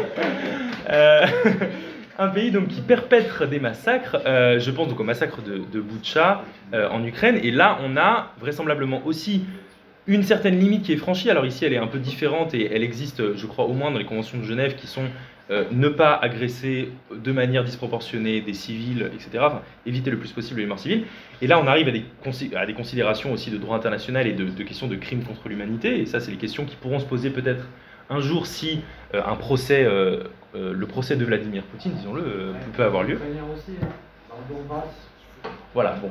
Euh, *laughs* un pays donc qui perpètre des massacres. Euh, je pense donc au massacre de, de euh, en Ukraine. Et là, on a vraisemblablement aussi une certaine limite qui est franchie. Alors ici, elle est un peu différente et elle existe, je crois, au moins dans les conventions de Genève qui sont euh, ne pas agresser de manière disproportionnée des civils, etc. Enfin, éviter le plus possible les morts civiles. Et là, on arrive à des, à des considérations aussi de droit international et de, questions de crimes contre l'humanité. Et ça, c'est les questions qui pourront se poser peut-être un jour, si un procès, le procès de Vladimir Poutine, disons-le, peut avoir lieu. Voilà, bon.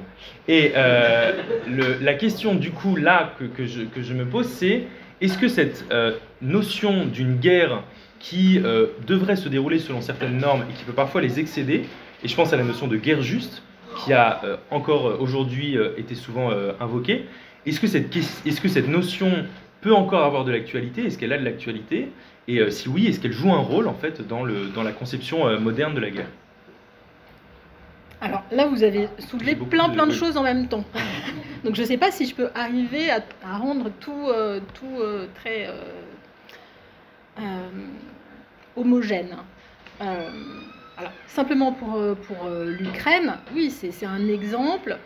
Et la question, du coup, là, que, je, me pose, c'est est-ce que cette notion d'une guerre qui devrait se dérouler selon certaines normes et qui peut parfois les excéder, et je pense à la notion de guerre juste, qui a encore aujourd'hui été souvent invoquée, est-ce que, cette, est que cette notion peut encore avoir de l'actualité? Est-ce qu'elle a de l'actualité? Et euh, si oui, est-ce qu'elle joue un rôle en fait dans, le, dans la conception euh, moderne de la guerre? Alors là, vous avez soulevé plein plein de, choses en même temps. *laughs* Donc je ne sais pas si je peux arriver à, rendre tout, euh, tout très homogène. alors simplement pour, pour l'Ukraine, oui, c'est un exemple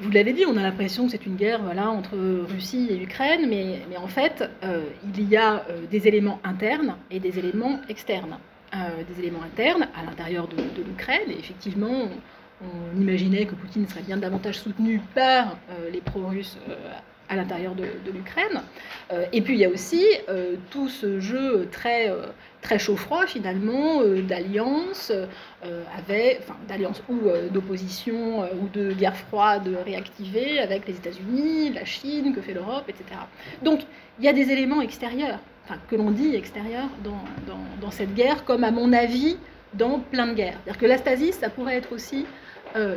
vous l'avez dit, on a l'impression que c'est une guerre voilà, entre Russie et Ukraine, mais, mais en fait, euh, il y a euh, des éléments internes et des éléments externes. Euh, des éléments internes à l'intérieur de, l'Ukraine, et effectivement, on, imaginait que Poutine serait bien davantage soutenu par les pro-russes à l'intérieur de, l'Ukraine. et puis il y a aussi tout ce jeu très très chaud-froid finalement euh, d'alliance euh, avec, enfin d'alliance ou euh, d'opposition ou de guerre froide réactivée avec les États-Unis, la Chine, que fait l'Europe, etc. Donc il y a des éléments extérieurs, enfin que l'on dit extérieurs dans, dans, dans, cette guerre, comme à mon avis dans plein de guerres. C'est-à-dire que l'astasie, ça pourrait être aussi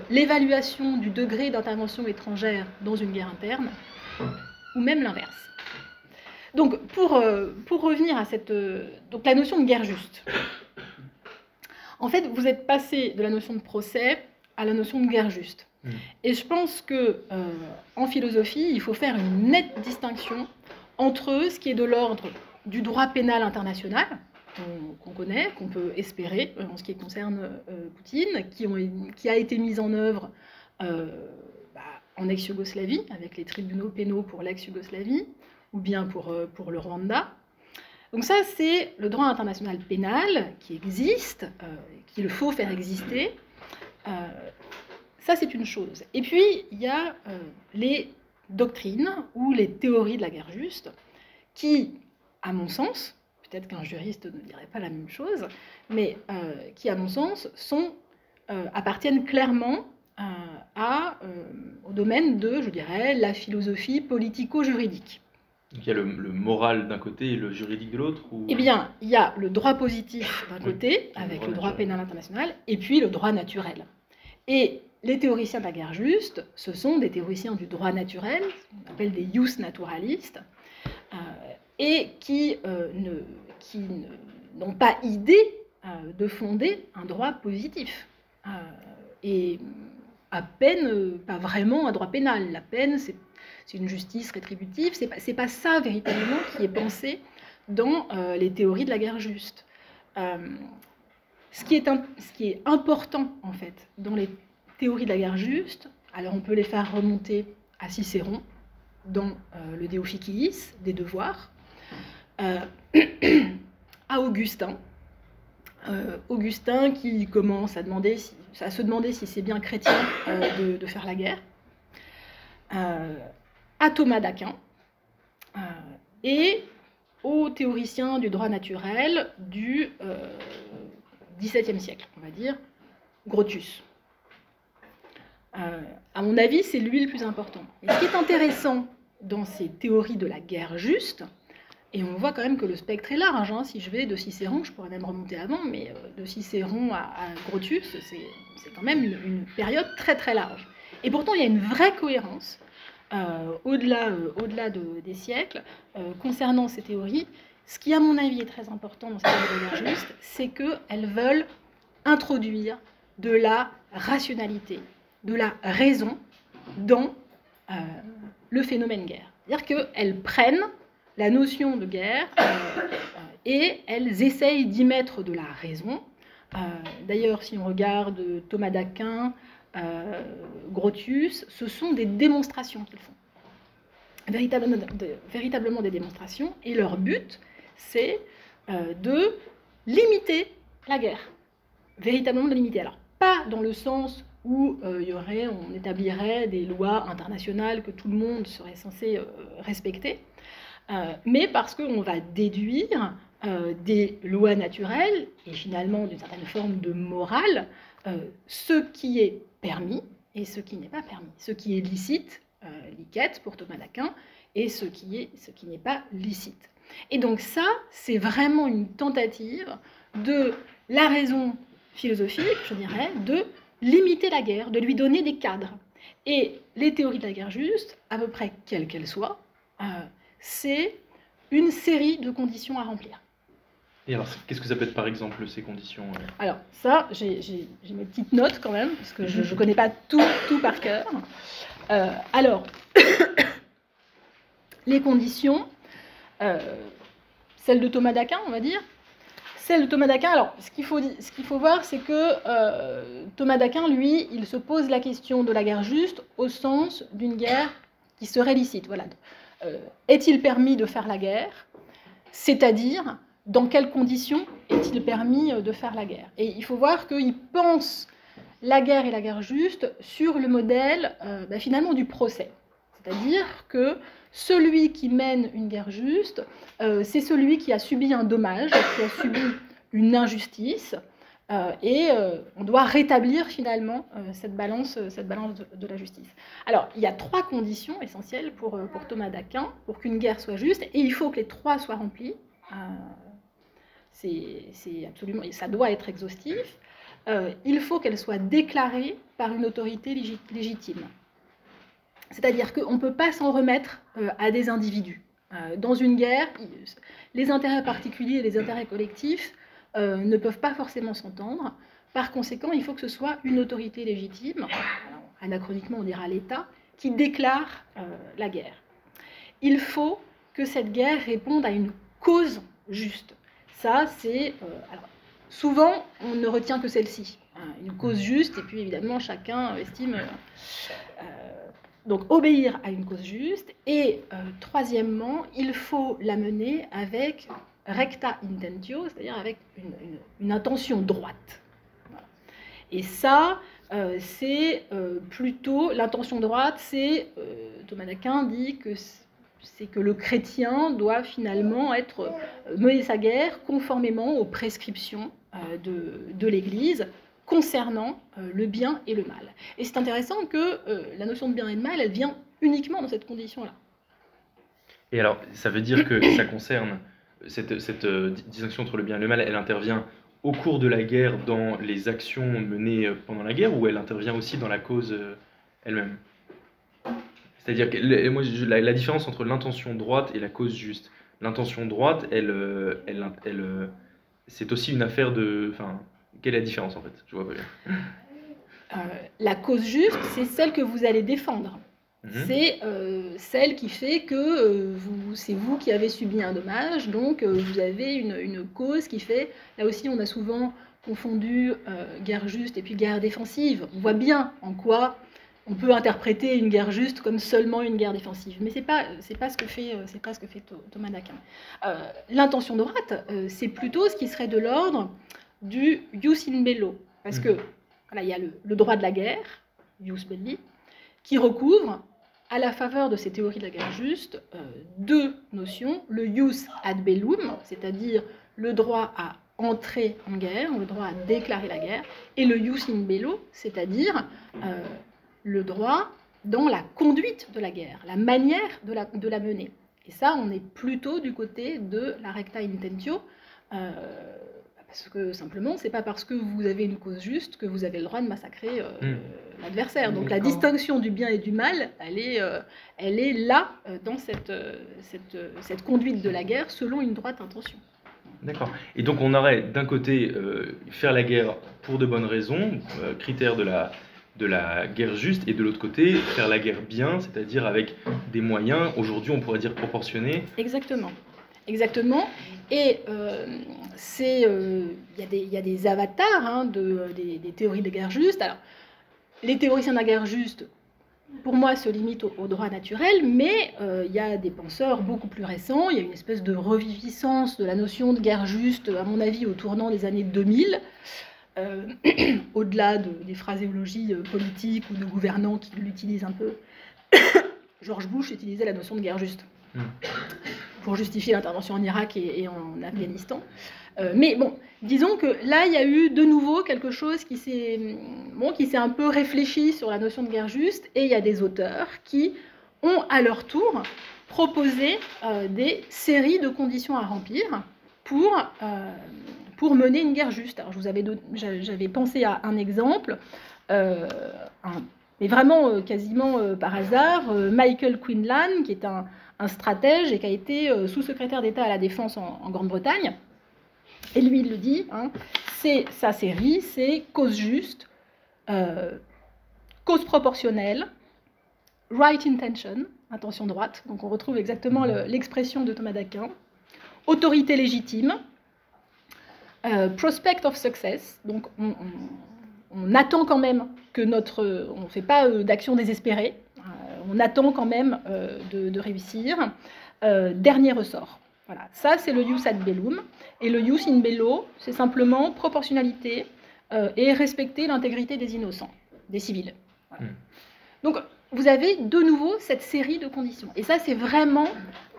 l'évaluation du degré d'intervention étrangère dans une guerre interne, ou même l'inverse. Donc, pour, euh, pour revenir à cette, euh, donc la notion de guerre juste. En fait, vous êtes passé de la notion de procès à la notion de guerre juste. Mm. Et je pense que euh, en philosophie, il faut faire une nette distinction entre ce qui est de l'ordre du droit pénal international, qu'on connaît, qu'on peut espérer en ce qui concerne Poutine, qui, ont, a été mis en œuvre bah, en ex-Yougoslavie, avec les tribunaux pénaux pour l'ex-Yougoslavie, ou bien pour, euh, pour le Rwanda. Donc ça, c'est le droit international pénal qui existe, euh, qu'il faut faire exister. Euh, ça, c'est une chose. Et puis, il y a les doctrines ou les théories de la guerre juste qui, à mon sens, peut-être qu'un juriste ne dirait pas la même chose, mais qui, à mon sens, sont, appartiennent clairement à, au domaine de, je dirais, la philosophie politico-juridique. Donc il y a le, moral d'un côté et le juridique de l'autre Eh bien, il y a le droit positif d'un côté, avec le droit, pénal international, et puis le droit naturel. Et les théoriciens de la guerre juste, ce sont des théoriciens du droit naturel, qu'on appelle des jus naturalistes, euh, et qui euh, n'ont pas idée euh, de fonder un droit positif. et à peine, pas vraiment un droit pénal. La peine, c'est une justice rétributive. C'est pas, pas ça véritablement qui est pensé dans euh, les théories de la guerre juste. Euh, ce, qui est important en fait dans les théories de la guerre juste, alors on peut les faire remonter à Cicéron dans euh, le De des devoirs, *clears throat* à Augustin. Augustin qui commence à, se demander si c'est bien chrétien de, de, faire la guerre à Thomas d'Aquin euh, et aux théoriciens du droit naturel du XVIIe euh, siècle, on va dire, Grotius. Euh, à mon avis, c'est lui le plus important. Et ce qui est intéressant dans ces théories de la guerre juste, et on voit quand même que le spectre est large. Hein. Si je vais de Cicéron, je pourrais même remonter avant, mais de Cicéron à, Grotius, c'est quand même une, période très très large. Et pourtant, il y a une vraie cohérence euh, au-delà euh, au des siècles, euh, concernant ces théories, ce qui, à mon avis, est très important dans ces théories de c'est qu'elles veulent introduire de la rationalité, de la raison dans le phénomène guerre. C'est-à-dire qu'elles prennent la notion de guerre et elles essayent d'y mettre de la raison. D'ailleurs, si on regarde Thomas d'Aquin, euh, Grotius, ce sont des démonstrations qu'ils font. Véritablement, des démonstrations. Et leur but, c'est euh, de limiter la guerre. Véritablement de limiter. Alors, pas dans le sens où euh, on établirait des lois internationales que tout le monde serait censé respecter, mais parce qu'on va déduire des lois naturelles et finalement d'une certaine forme de morale ce qui est permis et ce qui n'est pas permis, ce qui est licite, liquette pour Thomas d'Aquin, et ce qui est ce qui n'est pas licite. Et donc ça, c'est vraiment une tentative de la raison philosophique, je dirais, de limiter la guerre, de lui donner des cadres. Et les théories de la guerre juste, à peu près quelles qu'elles soient, euh, c'est une série de conditions à remplir. Et alors, qu'est-ce que ça peut être par exemple ces conditions euh? Alors, ça, j'ai mes petites notes quand même, parce que je ne connais pas tout, tout par cœur. Euh, alors, *coughs* les conditions, celles de Thomas d'Aquin, on va dire, celle de Thomas d'Aquin, alors ce qu'il faut, ce qu'il faut voir, c'est que euh, Thomas d'Aquin, lui, il se pose la question de la guerre juste au sens d'une guerre qui serait licite. Voilà. Euh, est-il permis de faire la guerre? C'est-à-dire, dans quelles conditions est-il permis euh, de faire la guerre? Et il faut voir qu'il pense la guerre et la guerre juste sur le modèle bah, finalement du procès. C'est-à-dire que celui qui mène une guerre juste, euh, c'est celui qui a subi un dommage, qui a subi une injustice, euh, et euh, on doit rétablir finalement cette balance, cette balance de, la justice. Alors, il y a trois conditions essentielles pour, pour Thomas d'Aquin pour qu'une guerre soit juste, et il faut que les trois soient remplies. c'est absolument, ça doit être exhaustif. il faut qu'elle soit déclarée par une autorité légitime. C'est-à-dire qu'on ne peut pas s'en remettre euh, à des individus. Euh, dans une guerre, les intérêts particuliers et les intérêts collectifs euh, ne peuvent pas forcément s'entendre. Par conséquent, il faut que ce soit une autorité légitime, anachroniquement on dira l'État, qui déclare la guerre. Il faut que cette guerre réponde à une cause juste. Ça, c'est... souvent, on ne retient que celle-ci. Hein, une cause juste, et puis évidemment, chacun estime donc obéir à une cause juste. Et euh, troisièmement, il faut la mener avec recta intentio, c'est-à-dire avec une, intention droite. Et ça, euh, c'est euh, plutôt l'intention droite, c'est Thomas d'Aquin dit que c'est que le chrétien doit finalement être mener sa guerre conformément aux prescriptions de, de l'Église concernant euh, le bien et le mal. Et c'est intéressant que euh, la notion de bien et de mal, elle vient uniquement dans cette condition-là. Et alors, ça veut dire que ça concerne cette, euh, distinction entre le bien et le mal, elle intervient au cours de la guerre dans les actions menées pendant la guerre ou elle intervient aussi dans la cause elle-même? C'est-à-dire que la, la, différence entre l'intention droite et la cause juste. L'intention droite, elle, c'est aussi une affaire de, enfin, quelle est la différence en fait? Je vois pas bien. Euh, la cause juste, c'est celle que vous allez défendre. Mhm. C'est euh, celle qui fait que euh, vous, c'est vous qui avez subi un dommage, donc vous avez une, une, cause qui fait. Là aussi, on a souvent confondu guerre juste et puis guerre défensive. On voit bien en quoi on peut interpréter une guerre juste comme seulement une guerre défensive, mais c'est pas c'est pas ce que fait c'est pas ce que fait Thomas d'Aquin. L'intention droite, c'est plutôt ce qui serait de l'ordre du jus in bello. Parce que, voilà, il y a le, droit de la guerre, jus belli, qui recouvre, à la faveur de ces théories de la guerre juste, euh, deux notions. Le jus ad bellum, c'est-à-dire le droit à entrer en guerre, le droit à déclarer la guerre, et le jus in bello, c'est-à-dire euh, le droit dans la conduite de la guerre, la manière de la, mener. Et ça, on est plutôt du côté de la recta intentio, euh, parce que simplement, c'est pas parce que vous avez une cause juste que vous avez le droit de massacrer euh, hmm. l'adversaire. Donc la distinction du bien et du mal, elle est, euh, elle est là euh, dans cette, cette, cette, conduite de la guerre selon une droite intention. D'accord. Et donc on aurait d'un côté faire la guerre pour de bonnes raisons, critère de la, de la guerre juste, et de l'autre côté faire la guerre bien, c'est-à-dire avec des moyens, aujourd'hui on pourrait dire proportionnés. Exactement. Exactement. Et euh, euh, il y, a des avatars hein, de, des, théories de guerre juste. Alors, les théoriciens de guerre juste, pour moi, se limitent au, droit naturel, mais euh, il y a des penseurs beaucoup plus récents. Il y a une espèce de reviviscence de la notion de guerre juste, à mon avis, au tournant des années 2000. *clears throat* au-delà des phraséologies politiques ou de gouvernants qui l'utilisent un peu, *coughs* George Bush utilisait la notion de guerre juste. Hmm. Pour justifier l'intervention en Irak et, en Afghanistan. mais bon, disons que là, il y a eu de nouveau quelque chose qui s'est bon, un peu réfléchi sur la notion de guerre juste, et il y a des auteurs qui ont à leur tour proposé des séries de conditions à remplir pour, pour mener une guerre juste. Alors, j'avais pensé à un exemple, mais vraiment euh, quasiment euh, par hasard, euh, Michael Quinlan, qui est un, stratège et qui a été sous-secrétaire d'État à la Défense en, Grande-Bretagne. Et lui, il le dit, hein, c'est sa série, c'est cause juste, cause proportionnelle, right intention, intention droite, donc on retrouve exactement l'expression de Thomas d'Aquin, autorité légitime, prospect of success, donc on, on attend quand même que notre... On ne fait pas euh, d'action désespérée, euh, on attend quand même euh, de, réussir. dernier ressort. Voilà, ça c'est le jus ad bellum. Et le jus in bello, c'est simplement proportionnalité et respecter l'intégrité des innocents, des civils. Hmm. Donc vous avez de nouveau cette série de conditions. Et ça, c'est vraiment,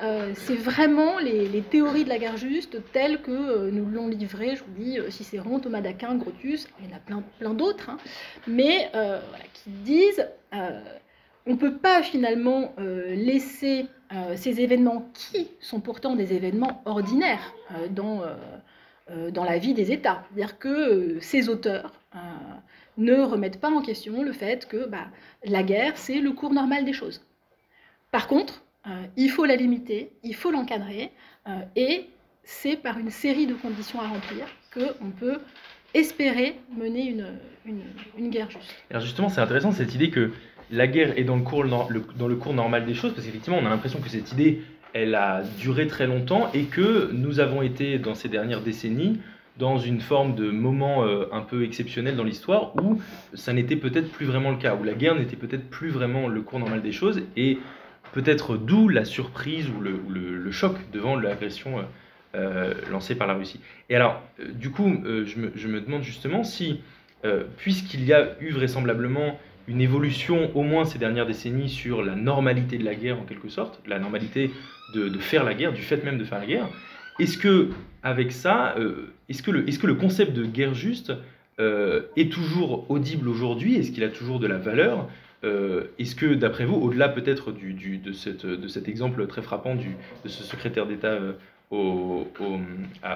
euh, c'est vraiment les, théories de la guerre juste telles que euh, nous l'ont livré, je vous dis, euh, Cicéron, Thomas d'Aquin, Grotius, il y en a plein, plein d'autres, hein, mais qui disent on ne peut pas finalement laisser ces événements qui sont pourtant des événements ordinaires dans, dans la vie des États. C'est-à-dire que ces auteurs ne remettent pas en question le fait que bah, la guerre, c'est le cours normal des choses. Par contre, euh, il faut la limiter, il faut l'encadrer, euh, et c'est par une série de conditions à remplir qu'on peut espérer mener une, une, guerre juste. Alors justement, c'est intéressant cette idée que la guerre est dans le cours, dans le cours normal des choses, parce qu'effectivement, on a l'impression que cette idée, elle a duré très longtemps et que nous avons été, dans ces dernières décennies, dans une forme de moment euh, un peu exceptionnel dans l'histoire où ça n'était peut-être plus vraiment le cas, où la guerre n'était peut-être plus vraiment le cours normal des choses, et peut-être d'où la surprise ou le, le, choc devant l'agression euh, lancée par la Russie. Et alors, du coup, je me, je, me, demande justement si, puisqu'il y a eu vraisemblablement une évolution, au moins ces dernières décennies, sur la normalité de la guerre en quelque sorte, la normalité de, faire la guerre, du fait même de faire la guerre, est-ce que, avec ça, euh, est-ce que, le concept de guerre juste euh, est toujours audible aujourd'hui? Est-ce qu'il a toujours de la valeur? Euh, Est-ce que, d'après vous, au-delà peut-être de, cet exemple très frappant de ce secrétaire d'État aux,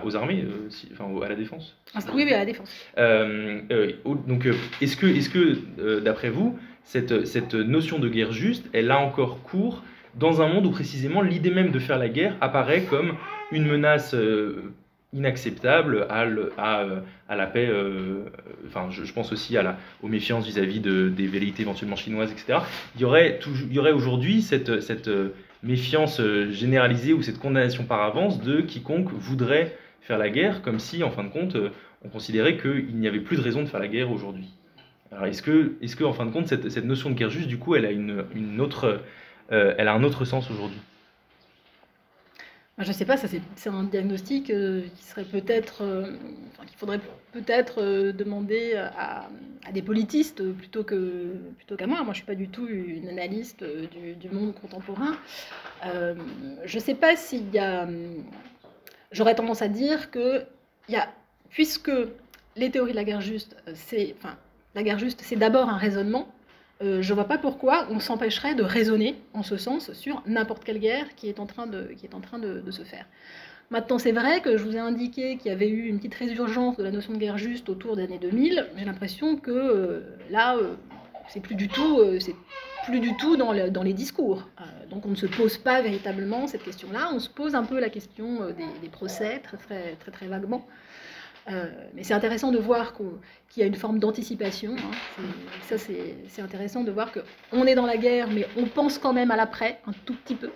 aux, armées, enfin à la défense ah, Oui, oui, à la défense. donc, est-ce que, est que d'après vous, cette, cette notion de guerre juste, elle a encore cours dans un monde où précisément l'idée même de faire la guerre apparaît comme une menace euh, inacceptable à, à, euh, à, la paix, euh, enfin je, pense aussi à la, aux méfiances vis-à-vis de, des velléités éventuellement chinoises, etc. Il y aurait, il y aurait aujourd'hui cette, cette méfiance généralisée ou cette condamnation par avance de quiconque voudrait faire la guerre, comme si en fin de compte on considérait qu'il n'y avait plus de raison de faire la guerre aujourd'hui. Alors est-ce que, est-ce que en fin de compte cette, notion de guerre juste, du coup, elle a une, autre, elle a un autre sens aujourd'hui? Je ne sais pas, ça c'est un diagnostic euh, qui serait peut-être, euh, qu'il faudrait peut-être euh, demander à, des politistes plutôt que plutôt qu'à moi. Moi, je suis pas du tout une analyste du, monde contemporain. je ne sais pas s'il y a. J'aurais tendance à dire que y a, puisque les théories de la guerre juste, c'est, enfin, la guerre juste, c'est d'abord un raisonnement euh, je ne vois pas pourquoi on s'empêcherait de raisonner en ce sens sur n'importe quelle guerre qui est en train de, qui est en train de, se faire. Maintenant, c'est vrai que je vous ai indiqué qu'il y avait eu une petite résurgence de la notion de guerre juste autour des années 2000. J'ai l'impression que euh, là, euh, c'est plus du tout, c'est plus du tout dans, dans les discours. donc, on ne se pose pas véritablement cette question-là. On se pose un peu la question des, des procès très, très, très, très vaguement. Euh, mais c'est intéressant de voir qu'il y a une forme d'anticipation. Hein. Ça, c'est intéressant de voir qu'on est dans la guerre, mais on pense quand même à l'après, un tout petit peu.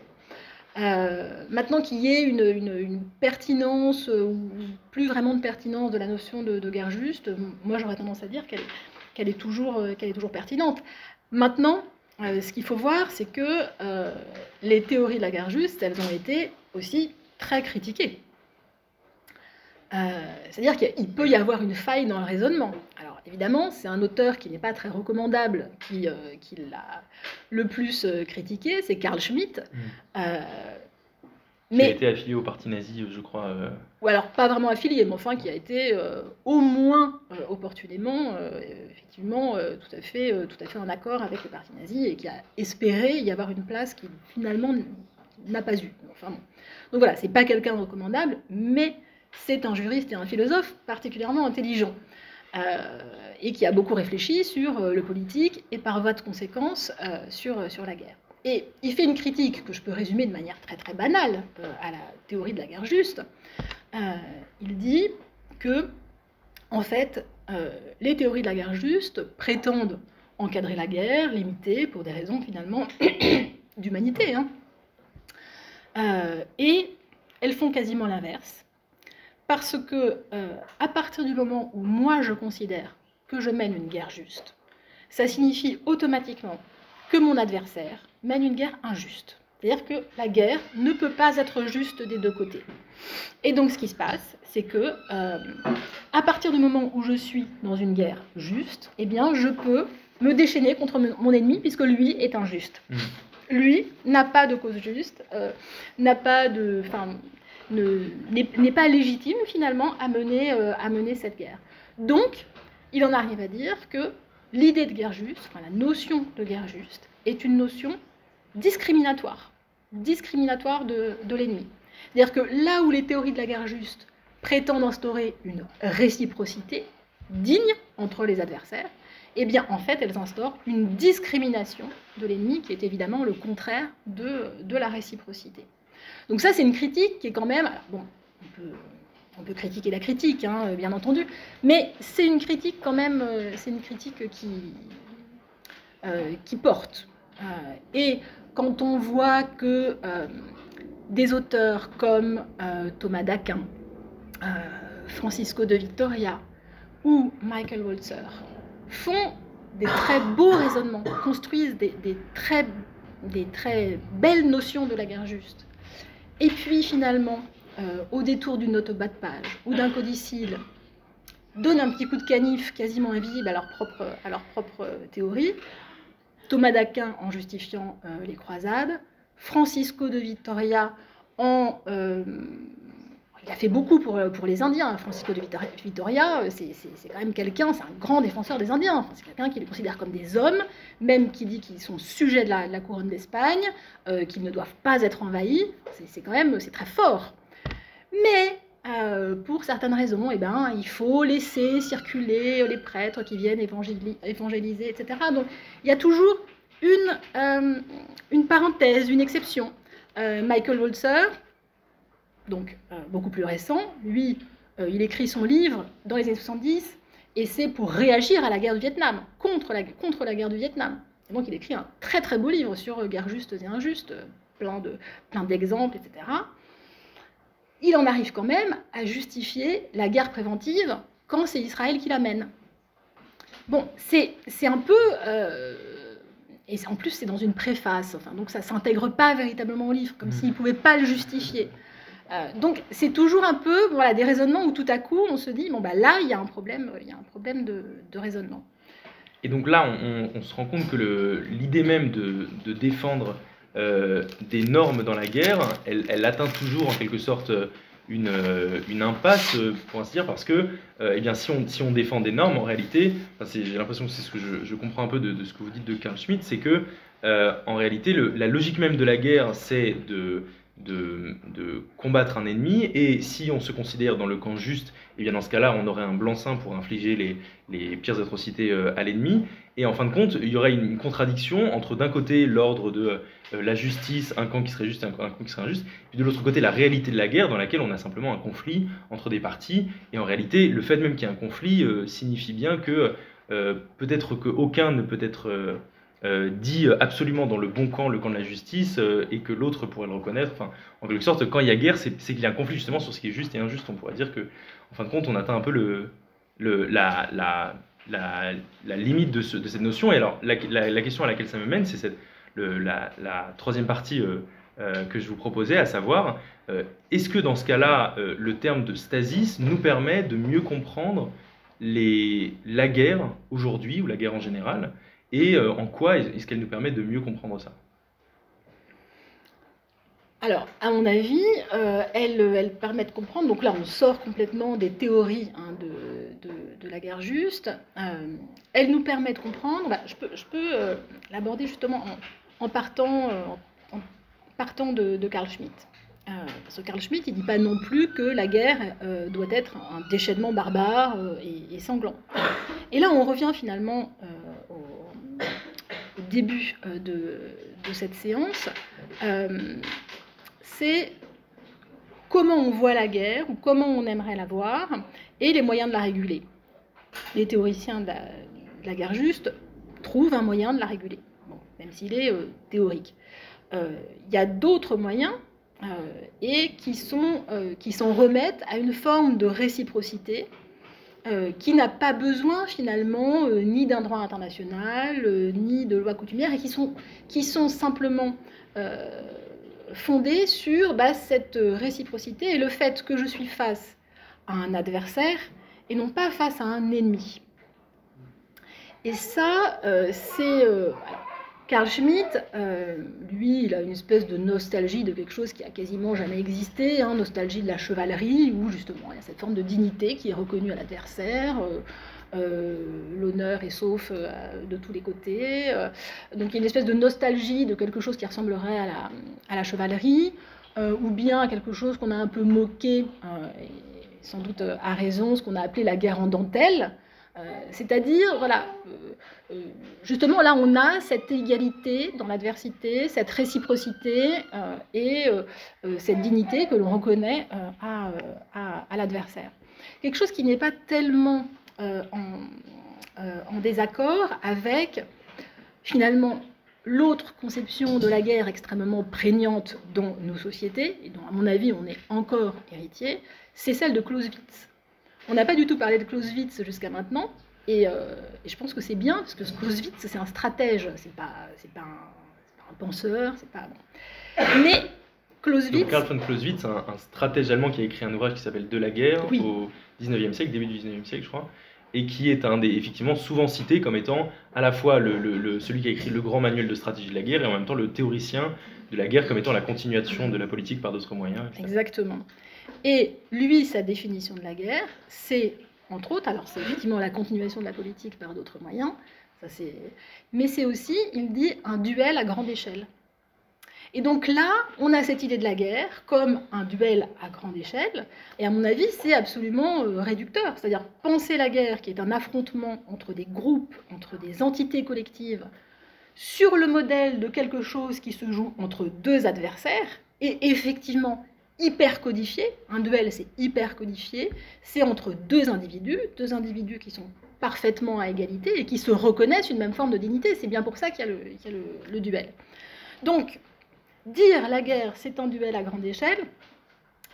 Euh, maintenant qu'il y ait une, pertinence, ou plus vraiment de pertinence de la notion de, guerre juste, moi j'aurais tendance à dire qu'elle est, toujours, pertinente. Maintenant, euh, ce qu'il faut voir, c'est que les théories de la guerre juste, elles ont été aussi très critiquées. Euh, c'est-à-dire qu'il peut y avoir une faille dans le raisonnement. Alors évidemment, c'est un auteur qui n'est pas très recommandable, qui, euh, l'a le plus euh, critiqué, c'est Carl Schmitt. Mm. Qui a été affilié au parti nazi, je crois. ou alors pas vraiment affilié, mais enfin qui a été au moins opportunément, effectivement, tout, à fait, tout à fait en accord avec le parti nazi et qui a espéré y avoir une place qui finalement n'a pas eu. Enfin, bon. Donc voilà, c'est pas quelqu'un de recommandable, mais c'est un juriste et un philosophe particulièrement intelligent. euh, et qui a beaucoup réfléchi sur euh, le politique et par voie de conséquence euh, sur, la guerre. Et il fait une critique que je peux résumer de manière très très banale à la théorie de la guerre juste. Il dit que, en fait, les théories de la guerre juste prétendent encadrer la guerre, limiter pour des raisons finalement *coughs* d'humanité. hein. Et elles font quasiment l'inverse. Parce que, euh, à partir du moment où moi je considère que je mène une guerre juste, ça signifie automatiquement que mon adversaire mène une guerre injuste. C'est-à-dire que la guerre ne peut pas être juste des deux côtés. Et donc ce qui se passe, c'est que euh, à partir du moment où je suis dans une guerre juste, eh bien je peux me déchaîner contre mon ennemi puisque lui est injuste. Mhm. Lui n'a pas de cause juste, euh, n'a pas de, n'est pas légitime finalement à mener, euh, à mener cette guerre. Donc, il en arrive à dire que l'idée de guerre juste, enfin la notion de guerre juste, est une notion discriminatoire, discriminatoire de, l'ennemi. C'est-à-dire que là où les théories de la guerre juste prétendent instaurer une réciprocité digne entre les adversaires, eh bien en fait elles instaurent une discrimination de l'ennemi qui est évidemment le contraire de la réciprocité. Donc ça c'est une critique qui est quand même, alors bon, on peut, on peut critiquer la critique, hein, bien entendu, mais c'est une critique quand même, euh, c'est une critique qui, euh, qui porte. Euh, et quand on voit que euh, des auteurs comme euh, Thomas d'Aquin, euh, Francisco de Victoria ou Michael Walzer font des très beaux raisonnements, construisent des très, des très belles notions de la guerre juste. Et puis finalement, euh, au détour d'une note au bas de page ou d'un codicile, donnent un petit coup de canif quasiment invisible à leur propre, à théorie. Thomas d'Aquin en justifiant euh, les croisades, Francisco de Vittoria en... euh, il a fait beaucoup pour, pour les Indiens. Francisco de Vittoria, euh, c'est quand même quelqu'un, c'est un grand défenseur des Indiens. C'est quelqu'un qui les considère comme des hommes, même qui dit qu'ils sont sujets de la, couronne d'Espagne, euh, qu'ils ne doivent pas être envahis. C'est quand même, c'est très fort. Mais euh, pour certaines raisons, eh ben, il faut laisser circuler les prêtres qui viennent évangéli- évangéliser, etc. Donc il y a toujours une, euh, une parenthèse, une exception. Euh, Michael Walzer, donc euh, beaucoup plus récent, lui, euh, il écrit son livre dans les années 70 et c'est pour réagir à la guerre du Vietnam, contre la, contre la guerre du Vietnam. Et donc il écrit un très très beau livre sur euh, guerre justes et injustes, euh, plein de plein d'exemples, etc. Il en arrive quand même à justifier la guerre préventive quand c'est Israël qui la mène. Bon, c'est c'est un peu... euh, et en plus, c'est dans une préface, enfin, donc ça ne s'intègre pas véritablement au livre, comme Mhm. s'il ne pouvait pas le justifier. Euh, donc c'est toujours un peu voilà, des raisonnements où tout à coup on se dit, bon bah là il y a un problème, il y a un problème de, raisonnement. Et donc là, on, se rend compte que l'idée même de, défendre euh, des normes dans la guerre, elle, atteint toujours en quelque sorte une, euh, une impasse, pour ainsi dire, parce que euh, eh bien, si, on, si on défend des normes, en réalité, j'ai l'impression que c'est ce que je, comprends un peu de, ce que vous dites de Karl Schmitt, c'est que en réalité, la logique même de la guerre, c'est de, de, de combattre un ennemi, et si on se considère dans le camp juste, et bien dans ce cas-là, on aurait un blanc-seing pour infliger les, les pires atrocités euh, à l'ennemi. Et en fin de compte, il y aurait une, contradiction entre d'un côté l'ordre de euh, la justice, un camp qui serait juste, un, un camp qui serait injuste, puis de l'autre côté la réalité de la guerre dans laquelle on a simplement un conflit entre des parties. Et en réalité, le fait même qu'il y ait un conflit euh, signifie bien que peut-être qu'aucun ne peut être euh, dit absolument dans le bon camp, le camp de la justice, euh, et que l'autre pourrait le reconnaître. Enfin, en quelque sorte, quand il y a guerre, c'est qu'il y a un conflit justement sur ce qui est juste et injuste. On pourrait dire que, en fin de compte, on atteint un peu la, limite de, ce- de cette notion. Et alors, la, question à laquelle ça me mène, c'est la, troisième partie euh, euh, que je vous proposais, à savoir, euh, est-ce que dans ce cas-là, euh, le terme de stasis nous permet de mieux comprendre la guerre aujourd'hui, ou la guerre en général, et euh, en quoi est-ce qu'elle nous permet de mieux comprendre ça? Alors, à mon avis, euh, elle, permet de comprendre, donc là on sort complètement des théories hein, de, la guerre juste, euh, elle nous permet de comprendre, bah, je peux, l'aborder justement en, partant, de, de, Carl Schmitt. parce que Carl Schmitt, il ne dit pas non plus que la guerre doit être un déchaînement barbare et, sanglant. Et là on revient finalement début de, cette séance c'est comment on voit la guerre ou comment on aimerait la voir et les moyens de la réguler. Les théoriciens de la, guerre juste trouvent un moyen de la réguler, même s'il est euh, théorique. Euh, il y a d'autres moyens euh, et qui s'en remettent à une forme de réciprocité qui n'a pas besoin finalement ni d'un droit international, ni de loi coutumière, et qui sont, qui sont simplement fondée sur bah, cette réciprocité et le fait que je suis face à un adversaire et non pas face à un ennemi. Et ça, euh, c'est... Euh, Carl Schmitt, euh, lui, il a une espèce de nostalgie de quelque chose qui a quasiment jamais existé, hein, nostalgie de la chevalerie, où justement il y a cette forme de dignité qui est reconnue à l'adversaire, euh, l'honneur est sauf euh, de tous les côtés. Euh, donc il y a une espèce de nostalgie de quelque chose qui ressemblerait à la, à la chevalerie, ou bien à quelque chose qu'on a un peu moqué, sans doute à raison, ce qu'on a appelé la guerre en dentelle. C'est-à-dire, voilà, justement là on a cette égalité dans l'adversité, cette réciprocité et cette dignité que l'on reconnaît à, l'adversaire. Quelque chose qui n'est pas tellement euh, euh, en, désaccord avec finalement l'autre conception de la guerre extrêmement prégnante dans nos sociétés, et dont à mon avis on est encore héritier, c'est celle de Clausewitz. On n'a pas du tout parlé de Clausewitz jusqu'à maintenant, et, euh, je pense que c'est bien, parce que Clausewitz c'est un stratège, c'est pas, c'est pas, un, penseur, c'est pas... Mais Clausewitz... Karl von Clausewitz, un, un, stratège allemand qui a écrit un ouvrage qui s'appelle De la guerre au 19e siècle, début du 19e siècle je crois, et qui est un des effectivement souvent cité comme étant à la fois le, celui qui a écrit le grand manuel de stratégie de la guerre et en même temps le théoricien de la guerre comme étant la continuation de la politique par d'autres moyens. Exactement. Et lui, sa définition de la guerre, c'est entre autres, alors c'est effectivement la continuation de la politique par d'autres moyens, ça mais c'est aussi, il dit, un duel à grande échelle. Et donc là, on a cette idée de la guerre comme un duel à grande échelle, et à mon avis, c'est absolument euh, réducteur. C'est-à-dire penser la guerre, qui est un affrontement entre des groupes, entre des entités collectives, sur le modèle de quelque chose qui se joue entre deux adversaires, et effectivement hyper codifié, un duel c'est hyper codifié, c'est entre deux individus, deux individus qui sont parfaitement à égalité et qui se reconnaissent une même forme de dignité. C'est bien pour ça qu'il y a le, duel. Donc, dire la guerre, c'est un duel à grande échelle,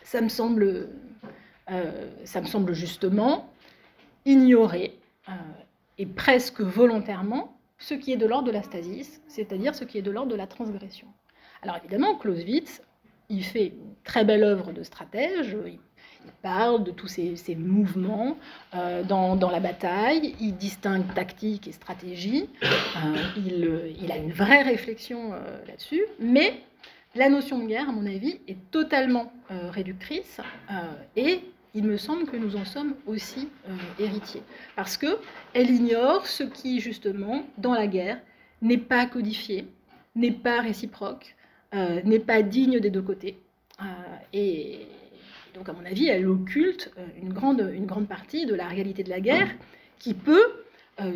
ça me semble, euh, justement ignorer, euh, et presque volontairement, ce qui est de l'ordre de la stasis, c'est-à-dire ce qui est de l'ordre de la transgression. Alors évidemment, Clausewitz, il fait une très belle œuvre de stratège, il, parle de tous ces, mouvements euh, dans, la bataille, il distingue tactique et stratégie, il, il, a une vraie réflexion là-dessus, mais la notion de guerre, à mon avis, est totalement euh, réductrice euh, et il me semble que nous en sommes aussi euh, héritiers. Parce qu'elle ignore ce qui, justement, dans la guerre, n'est pas codifié, n'est pas réciproque, n'est pas digne des deux côtés. et donc, à mon avis, elle occulte une grande, une grande partie de la réalité de la guerre qui peut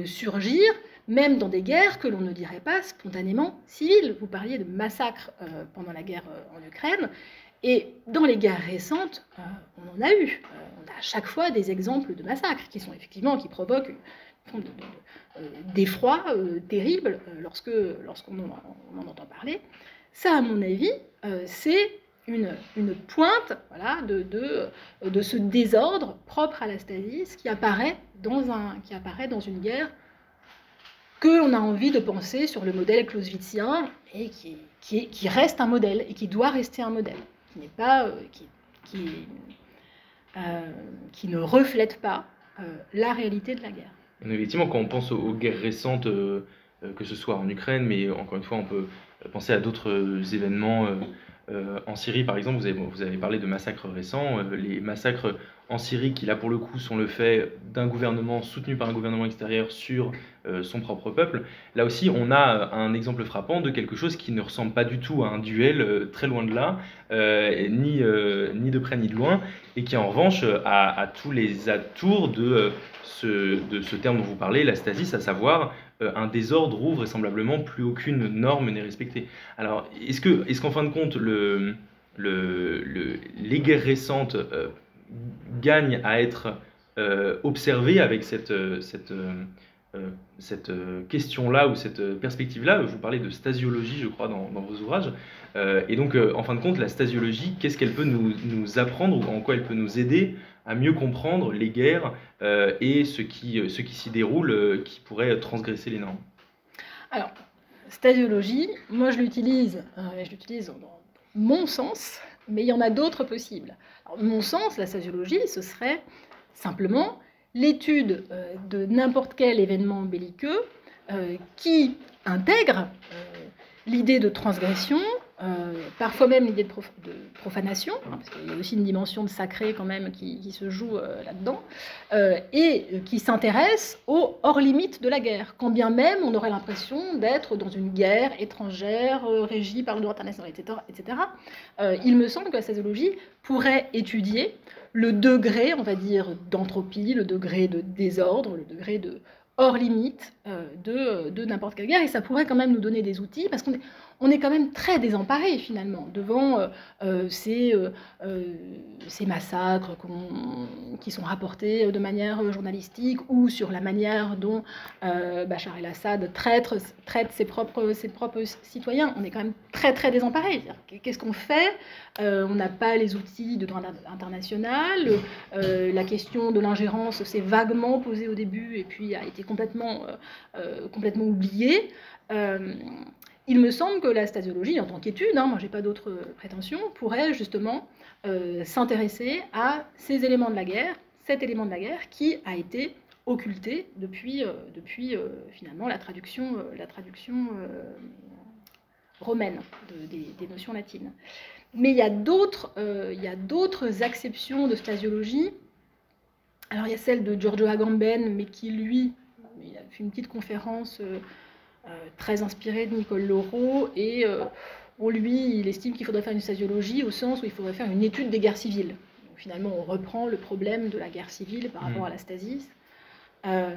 surgir même dans des guerres que l'on ne dirait pas spontanément civiles. Vous parliez de massacres euh, pendant la guerre euh, en Ukraine, et dans les guerres récentes, euh, on en a eu. on a à chaque fois des exemples de massacres qui sont effectivement, qui provoquent forme d'effroi terrible lorsque, lorsqu'on en, en, entend parler. Ça, à mon avis, c'est une, une, pointe voilà, de, de, de, ce désordre propre à la stasis qui apparaît dans, un, qui apparaît dans une guerre qu'on a envie de penser sur le modèle clausewitzien et qui, qui, qui, reste un modèle et qui doit rester un modèle, qui n'est pas, euh, qui, qui, euh, qui, ne reflète pas euh, la réalité de la guerre. Effectivement, quand on pense aux, guerres récentes, que ce soit en Ukraine, mais encore une fois, on peut penser à d'autres événements en Syrie, par exemple, vous avez, parlé de massacres récents. les massacres en Syrie, qui là pour le coup sont le fait d'un gouvernement soutenu par un gouvernement extérieur sur euh, son propre peuple. Là aussi, on a un exemple frappant de quelque chose qui ne ressemble pas du tout à un duel, euh, très loin de là, euh, ni, ni de près ni de loin, et qui en revanche a, tous les atours de, ce, de ce terme dont vous parlez, la stasis, à savoir un désordre où vraisemblablement plus aucune norme n'est respectée. Alors, est-ce qu'en est fin de compte, le, le, les guerres récentes gagne à être euh, observé avec euh, cette, euh, cette question-là ou cette perspective-là. Vous parlez de stasiologie, je crois, dans, vos ouvrages. et donc, en fin de compte, la stasiologie, qu'est-ce qu'elle peut nous, apprendre ou en quoi elle peut nous aider à mieux comprendre les guerres et ce qui, ce qui s'y déroule qui pourrait transgresser les normes? Alors, stasiologie, moi je l'utilise, je l'utilise dans mon sens, mais il y en a d'autres possibles mon sens, la sociologie, ce serait simplement l'étude euh, de n'importe quel événement belliqueux euh, qui intègre euh, l'idée de transgression, parfois même l'idée de, profanation, parce qu'il y a aussi une dimension de sacré quand même qui, se joue là-dedans, et qui s'intéresse aux hors-limites de la guerre, quand bien même on aurait l'impression d'être dans une guerre étrangère, régie par le droit international, etc. etc. il me semble que la sociologie pourrait étudier le degré, on va dire, d'entropie, le degré de désordre, le degré de hors limite de, de n'importe quelle guerre, et ça pourrait quand même nous donner des outils, parce qu'on est on est quand même très désemparé finalement devant euh, euh, euh, ces, massacres qui sont rapportés de manière journalistique ou sur la manière dont Bachar el-Assad traite, ses, propres, ses propres citoyens. On est quand même très très désemparé. Qu'est-ce qu'on fait? On n'a pas les outils de droit international. la question de l'ingérence s'est vaguement posée au début et puis a été complètement, complètement oubliée il me semble que la stasiologie, en tant qu'étude, hein, moi j'ai pas d'autres prétentions, pourrait justement euh, s'intéresser à ces éléments de la guerre, cet élément de la guerre qui a été occulté depuis, euh, euh, finalement la traduction, romaine des, notions latines. Mais il y a d'autres acceptions de stasiologie. Alors il y a celle de Giorgio Agamben, mais qui lui, il a fait une petite conférence euh, très inspiré de Nicole Laureau et euh, on lui, il estime qu'il faudrait faire une stasiologie au sens où il faudrait faire une étude des guerres civiles. finalement, on reprend le problème de la guerre civile par rapport mm. à la stasis. Euh,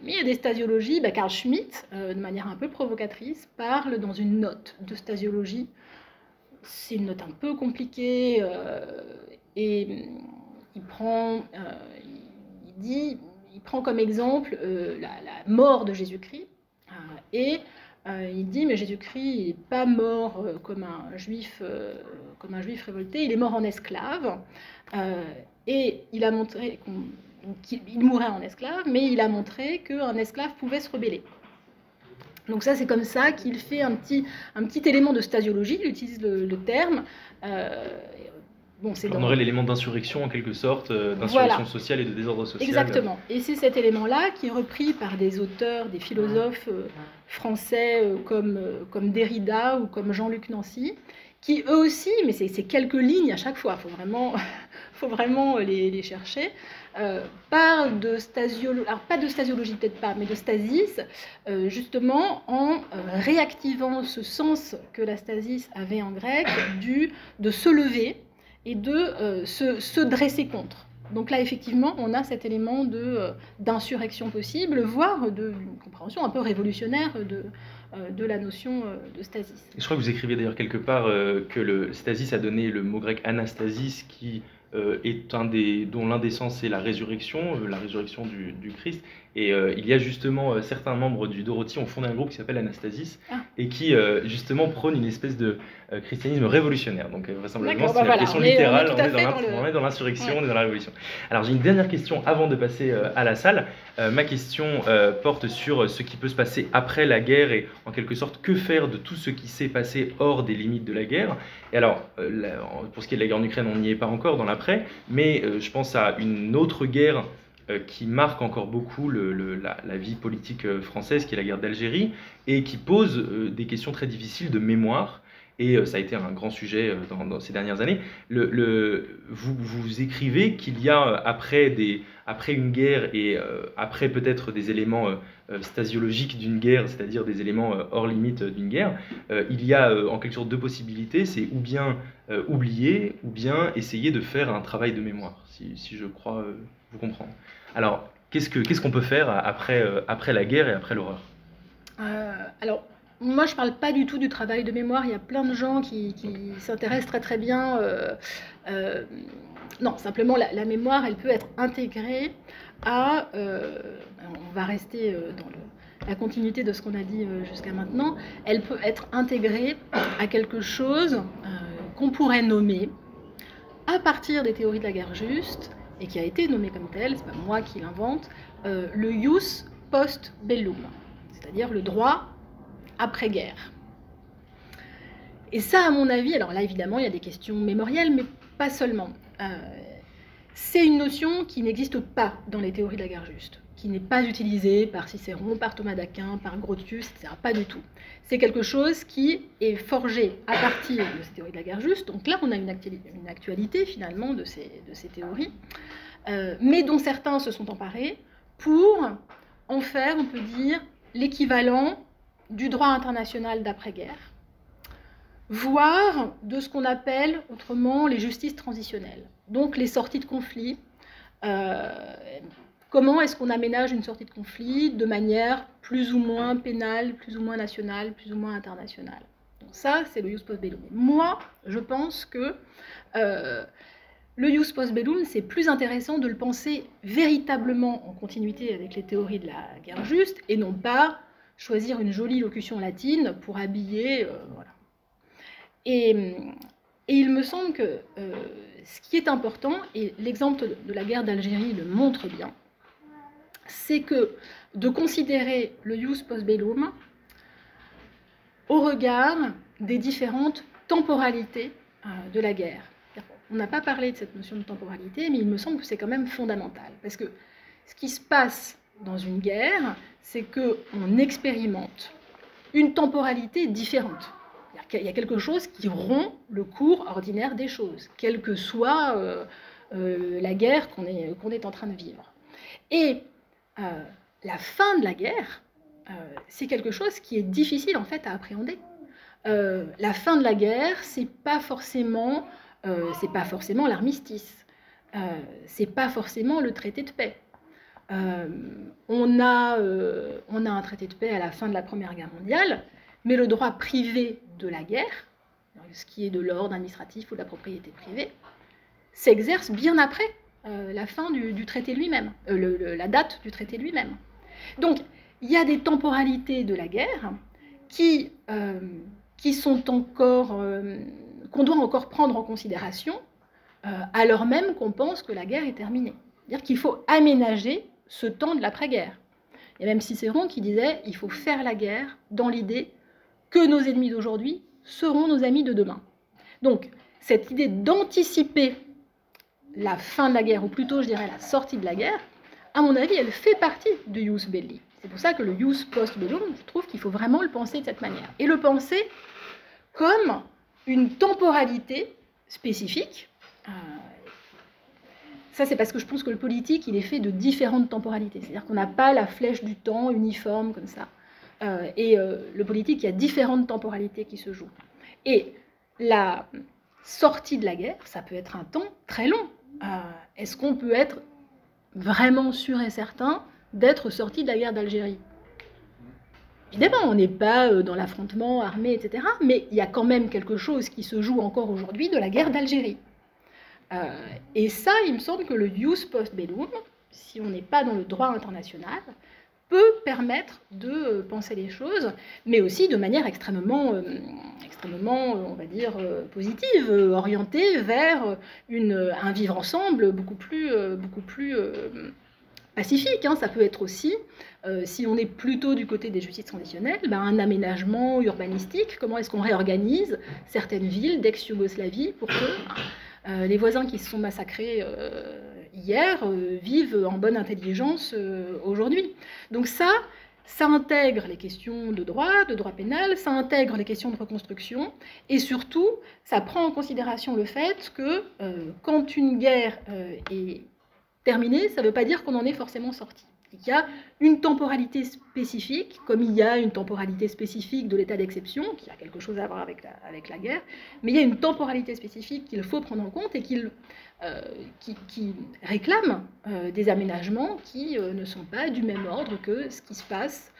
mais il y a des stasiologies, bah, Carl Schmitt, de manière un peu provocatrice, parle dans une note de stasiologie. C'est une note un peu compliquée et il prend, il, dit, il prend comme exemple la, mort de Jésus-Christ et euh, il dit, mais Jésus-Christ n'est pas mort euh, comme, un juif, euh, comme un juif révolté, il est mort en esclave. et il a montré qu'il mourait en esclave, mais il a montré qu'un esclave pouvait se rebeller. Donc ça, c'est comme ça qu'il fait un petit, un petit élément de stasiologie, il utilise le, terme. On aurait l'élément d'insurrection en quelque sorte, euh, d'insurrection sociale et de désordre social. Exactement. Et c'est cet élément-là qui est repris par des auteurs, des philosophes euh, français euh, comme, comme Derrida ou comme Jean-Luc Nancy, qui eux aussi, mais c'est quelques lignes à chaque fois, il faut vraiment, *laughs* faut vraiment les, chercher, parlent de stasiologie, alors pas de stasiologie peut-être pas, mais de stasis, justement en réactivant ce sens que la stasis avait en grec, du de se lever, et de euh, se, dresser contre. Donc là, effectivement, on a cet élément euh, d'insurrection possible, voire d'une compréhension un peu révolutionnaire de, euh, de la notion de stasis. je crois que vous écrivez d'ailleurs quelque part que le stasis a donné le mot grec anastasis qui est un des, dont l'un des sens est la résurrection, la résurrection du, du Christ. Et il y a justement certains membres du Dorothy ont fondé un groupe qui s'appelle Anastasis ah. et qui justement prône une espèce de euh, christianisme révolutionnaire. Donc, euh, vraisemblablement, c'est la question littérale. On est, dans l'insurrection, on est dans la révolution. Alors, j'ai une dernière question avant de passer euh, à la salle. ma question porte sur ce qui peut se passer après la guerre et, en quelque sorte, que faire de tout ce qui s'est passé hors des limites de la guerre. Et alors, pour ce qui est de la guerre en Ukraine, on n'y est pas encore dans l'après, mais je pense à une autre guerre qui marque encore beaucoup la, vie politique française, qui est la guerre d'Algérie, et qui pose des questions très difficiles de mémoire et ça a été un grand sujet dans, ces dernières années. Vous, écrivez qu'il y a après, une guerre et après peut-être des éléments stasiologiques d'une guerre, c'est-à-dire des éléments hors limite d'une guerre, il y a en quelque sorte deux possibilités, c'est ou bien oublier ou bien essayer de faire un travail de mémoire, si je crois vous comprendre. Alors, qu'est-ce qu'on peut faire après, euh, après la guerre et après l'horreur? Euh, Alors, moi, je ne parle pas du tout du travail de mémoire. Il y a plein de gens qui, s'intéressent très très bien. Euh, non, simplement, la, mémoire, elle peut être intégrée à... on va rester dans la continuité de ce qu'on a dit jusqu'à maintenant. Elle peut être intégrée à quelque chose qu'on pourrait nommer, à partir des théories de la guerre juste, et qui a été nommé comme tel, c'est pas moi qui l'invente, euh, le jus post bellum, c'est-à-dire le droit après-guerre. Et ça, à mon avis, alors là évidemment il y a des questions mémorielles, mais pas seulement. Euh, c'est une notion qui n'existe pas dans les théories de la guerre juste, qui n'est pas utilisée par Cicéron, par Thomas d'Aquin, par Grotius, etc. Pas du tout. C'est quelque chose qui est forgé à partir de ces théories de la guerre juste. Donc là, on a une actualité, finalement de ces, théories, euh, mais dont certains se sont emparés pour en faire, on peut dire, l'équivalent du droit international d'après-guerre, voire de ce qu'on appelle autrement les justices transitionnelles, donc les sorties de conflit. Euh, comment est-ce qu'on aménage une sortie de conflit de manière plus ou moins pénale, plus ou moins nationale, plus ou moins internationale? Ça, c'est le jus post bellum. Moi, je pense que euh, le jus post bellum, c'est plus intéressant de le penser véritablement en continuité avec les théories de la guerre juste et non pas choisir une jolie locution latine pour habiller. Euh, voilà. Et, il me semble que euh, ce qui est important, et l'exemple de la guerre d'Algérie le montre bien, c'est que de considérer le jus post bellum au regard des différentes temporalités euh, de la guerre. On n'a pas parlé de cette notion de temporalité, mais il me semble que c'est quand même fondamental. Parce que ce qui se passe dans une guerre, c'est qu'on expérimente une temporalité différente. Il y a quelque chose qui rompt le cours ordinaire des choses, quelle que soit euh, euh, la guerre qu'on est, qu'on est en train de vivre. Et euh, la fin de la guerre, c'est quelque chose qui est difficile en fait à appréhender. la fin de la guerre, c'est pas forcément euh, c'est pas forcément l'armistice, euh, c'est pas forcément le traité de paix. Euh, on, a, on a un traité de paix à la fin de la Première Guerre mondiale, mais le droit privé de la guerre, ce qui est de l'ordre administratif ou de la propriété privée, s'exerce bien après la fin du, traité lui-même, la date du traité lui-même. Donc, il y a des temporalités de la guerre qui, qui sont encore qu'on doit encore prendre en considération, euh, alors même qu'on pense que la guerre est terminée. C'est-à-dire qu'il faut aménager ce temps de l'après-guerre. Il y a même Cicéron qui disait il faut faire la guerre dans l'idée que nos ennemis d'aujourd'hui seront nos amis de demain. Donc, cette idée d'anticiper la fin de la guerre, ou plutôt, je dirais, la sortie de la guerre, à mon avis, elle fait partie du jus belli. C'est pour ça que le jus post bellum, je trouve qu'il faut vraiment le penser de cette manière. Et le penser comme une temporalité spécifique. Euh, ça, c'est parce que je pense que le politique, il est fait de différentes temporalités. C'est-à-dire qu'on n'a pas la flèche du temps uniforme comme ça. Euh, et euh, le politique, il y a différentes temporalités qui se jouent. Et la sortie de la guerre, ça peut être un temps très long. Est-ce qu'on peut être vraiment sûr et certain d'être sorti de la guerre d'Algérie? Évidemment, on n'est pas euh, dans l'affrontement armé, etc. Mais il y a quand même quelque chose qui se joue encore aujourd'hui de la guerre d'Algérie. Euh, et ça, il me semble que le jus post bellum, si on n'est pas dans le droit international, peut permettre de euh, penser les choses, mais aussi de manière extrêmement, extrêmement on va dire, positive, orientée vers une, un vivre ensemble beaucoup plus, beaucoup plus pacifique. Hein. Ça peut être aussi, euh, si on est plutôt du côté des justices traditionnelles, ben, un aménagement urbanistique. Comment est-ce qu'on réorganise certaines villes d'ex-Yougoslavie pour que euh, les voisins qui se sont massacrés euh, hier vivent en bonne intelligence aujourd'hui? Donc ça, ça intègre les questions de droit, de droit pénal, ça intègre les questions de reconstruction, et surtout, ça prend en considération le fait que euh, quand une guerre euh, est terminée, ça ne veut pas dire qu'on en est forcément sorti. Il y a une temporalité spécifique, comme il y a une temporalité spécifique de l'état d'exception, qui a quelque chose à voir avec la, avec la guerre, mais il y a une temporalité spécifique qu'il faut prendre en compte et qu'il euh, qui, réclament euh, des aménagements qui euh, ne sont pas du même ordre que ce qui se passe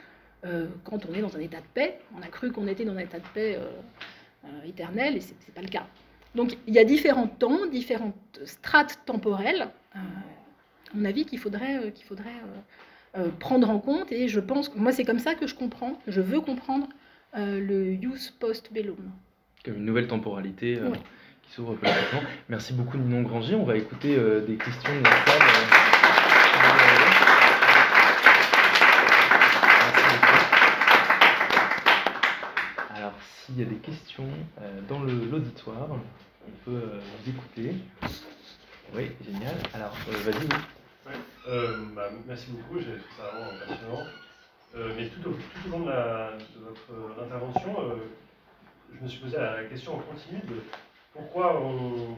quand on est dans un état de paix. On a cru qu'on était dans un état de paix éternel et ce n'est pas le cas. Donc il y a différents temps, différentes strates temporelles, à mon avis, qu'il faudrait, qu'il faudrait prendre en compte. Et je pense que moi, c'est comme ça que je comprends, je veux comprendre le use post-bellum. Comme une nouvelle temporalité s'ouvre complètement. Merci beaucoup Ninon Granger. On va écouter euh, des questions de la salle. Alors, s'il y a des questions euh, dans l'auditoire, on peut euh, vous écouter. Oui, génial. Alors, vas-y. Bah, merci beaucoup, j'ai trouvé ça vraiment passionnant. mais tout au, long de, de votre intervention, je me suis posé la question en continu de pourquoi on,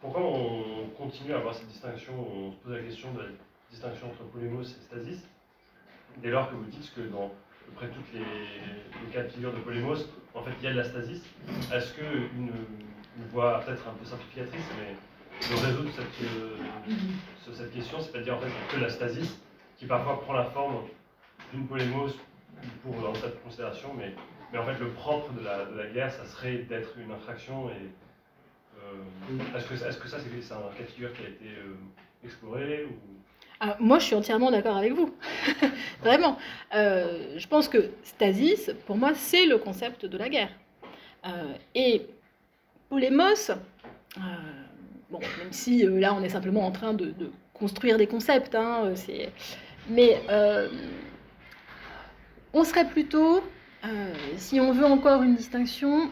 pourquoi on continue à avoir cette distinction On se pose la question de la distinction entre polémos et stasis, dès lors que vous dites que dans à peu près toutes les, les cas de figure de polémos, en fait, il y a de la stasis. Est-ce qu'une une voie peut-être un peu simplificatrice, mais de résoudre cette, euh, cette question, c'est-à-dire en fait que la stasis, qui parfois prend la forme d'une polémos pour dans cette considération, mais, mais en fait le propre de la, de la guerre, ça serait d'être une infraction et est-ce que, est que, ça, c'est un cas de figure qui a été euh, exploré ah, moi, je suis entièrement d'accord avec vous. *laughs* Vraiment. Euh, je pense que stasis, pour moi, c'est le concept de la guerre. et polémos, bon, même si là, on est simplement en train de, construire des concepts, hein, mais on serait plutôt, si on veut encore une distinction,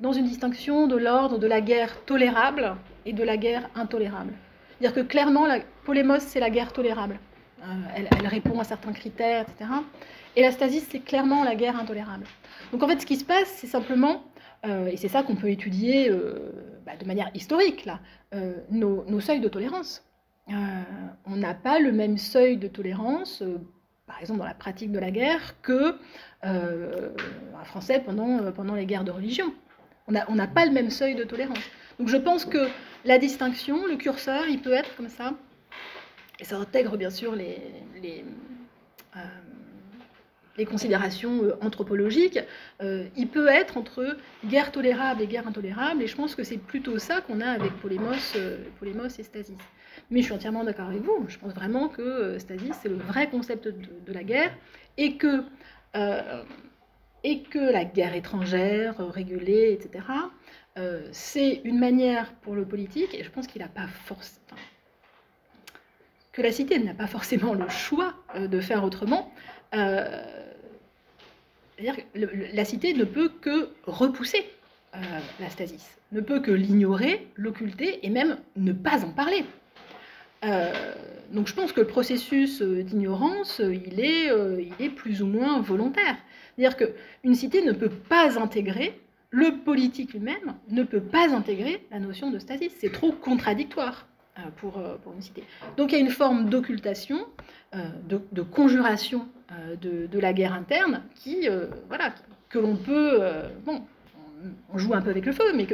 dans une distinction de l'ordre de la guerre tolérable et de la guerre intolérable. C'est-à-dire que clairement, la polémos, c'est la guerre tolérable. Euh, elle, répond à certains critères, etc. Et la stasis, c'est clairement la guerre intolérable. Donc en fait, ce qui se passe, c'est simplement, euh, et c'est ça qu'on peut étudier euh, bah, de manière historique, là, nos, seuils de tolérance. on n'a pas le même seuil de tolérance, par exemple dans la pratique de la guerre, que un Français pendant, pendant les guerres de religion. On n'a pas le même seuil de tolérance. Donc je pense que la distinction, le curseur, il peut être comme ça. Et ça intègre bien sûr les, euh, considérations euh, anthropologiques. Euh, il peut être entre guerre tolérable et guerre intolérable. Et je pense que c'est plutôt ça qu'on a avec Polémos, Polémos et Stasis. Mais je suis entièrement d'accord avec vous. Je pense vraiment que Stasis, c'est le vrai concept de, de, la guerre. Et que et que la guerre étrangère euh, régulée, etc., euh, c'est une manière pour le politique, et je pense qu'il n'a pas forcément. que la cité n'a pas forcément le choix euh, de faire autrement. C'est-à-dire que la cité ne peut que repousser la stasis, ne peut que l'ignorer, l'occulter et même ne pas en parler. donc je pense que le processus d'ignorance, il, il est plus ou moins volontaire. C'est-à-dire qu'une cité ne peut pas intégrer, le politique lui-même ne peut pas intégrer la notion de stasis. C'est trop contradictoire euh, pour, euh, pour, une cité. Donc il y a une forme d'occultation, euh, de, conjuration de, la guerre interne qui, voilà, que l'on peut, bon, on joue un peu avec le feu, mais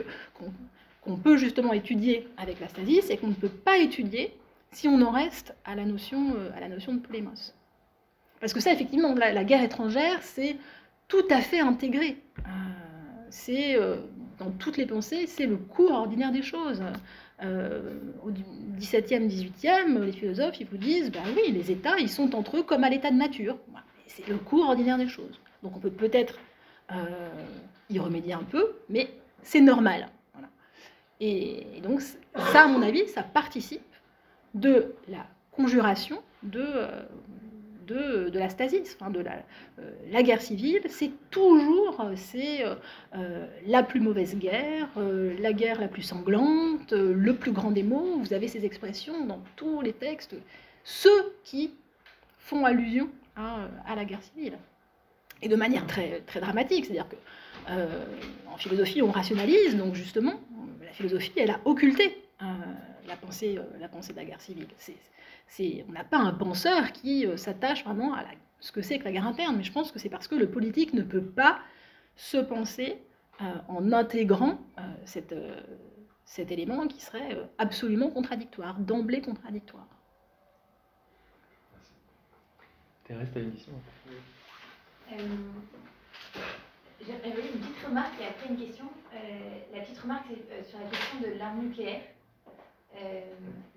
qu'on peut justement étudier avec la stasis et qu'on ne peut pas étudier si on en reste à la notion, à la notion de polémos. Parce que ça, effectivement, la guerre étrangère, c'est tout à fait intégré. Euh, c'est euh, dans toutes les pensées, c'est le cours ordinaire des choses. Euh, au XVIIe, XVIIIe, les philosophes, ils vous disent, ben oui, les États, ils sont entre eux comme à l'état de nature. C'est le cours ordinaire des choses. Donc on peut peut-être y remédier un peu, mais c'est normal. Et, donc ça, à mon avis, ça participe de la conjuration de, de, la stasis, de la, euh, la guerre civile, c'est toujours euh, euh, la plus mauvaise guerre, la guerre la plus sanglante, le plus grand des mots. Vous avez ces expressions dans tous les textes. Ceux qui font allusion à, la guerre civile. Et de manière très, très dramatique, c'est-à-dire que en philosophie, on rationalise, donc justement, la philosophie, elle a occulté la, pensée, la pensée de la guerre civile. on n'a pas un penseur qui s'attache vraiment à ce que c'est que la guerre interne, mais je pense que c'est parce que le politique ne peut pas se penser en intégrant cette, cet élément qui serait euh, absolument contradictoire, d'emblée contradictoire. Merci. Thérèse, tu as une question? Euh, J'avais une petite remarque et après une question. Euh, la petite remarque, c'est euh, sur la question de l'arme nucléaire.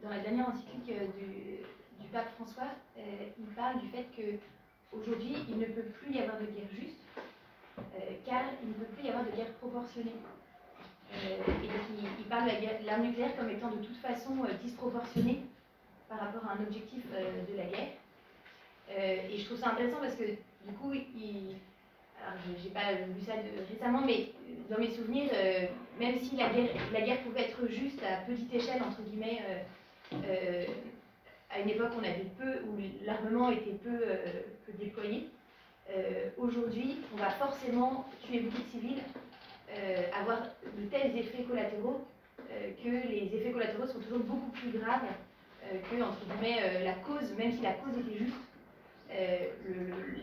Dans la dernière encyclique du, du pape François, il parle du fait qu'aujourd'hui, il ne peut plus y avoir de guerre juste, car il ne peut plus y avoir de guerre proportionnée. Euh, et donc il, parle de l'arme nucléaire comme étant de toute façon euh, disproportionnée par rapport à un objectif euh, de la guerre. et je trouve ça intéressant parce que du coup, il, alors j'ai pas lu ça récemment, mais dans mes souvenirs, même si la guerre, pouvait être juste à petite échelle, entre guillemets, à une époque où on avait peu, où l'armement était peu, peu déployé, aujourd'hui, on va forcément tuer beaucoup de civils euh, avoir de tels effets collatéraux euh, que les effets collatéraux sont toujours beaucoup plus graves euh, que, entre guillemets, la cause, même si la cause était juste,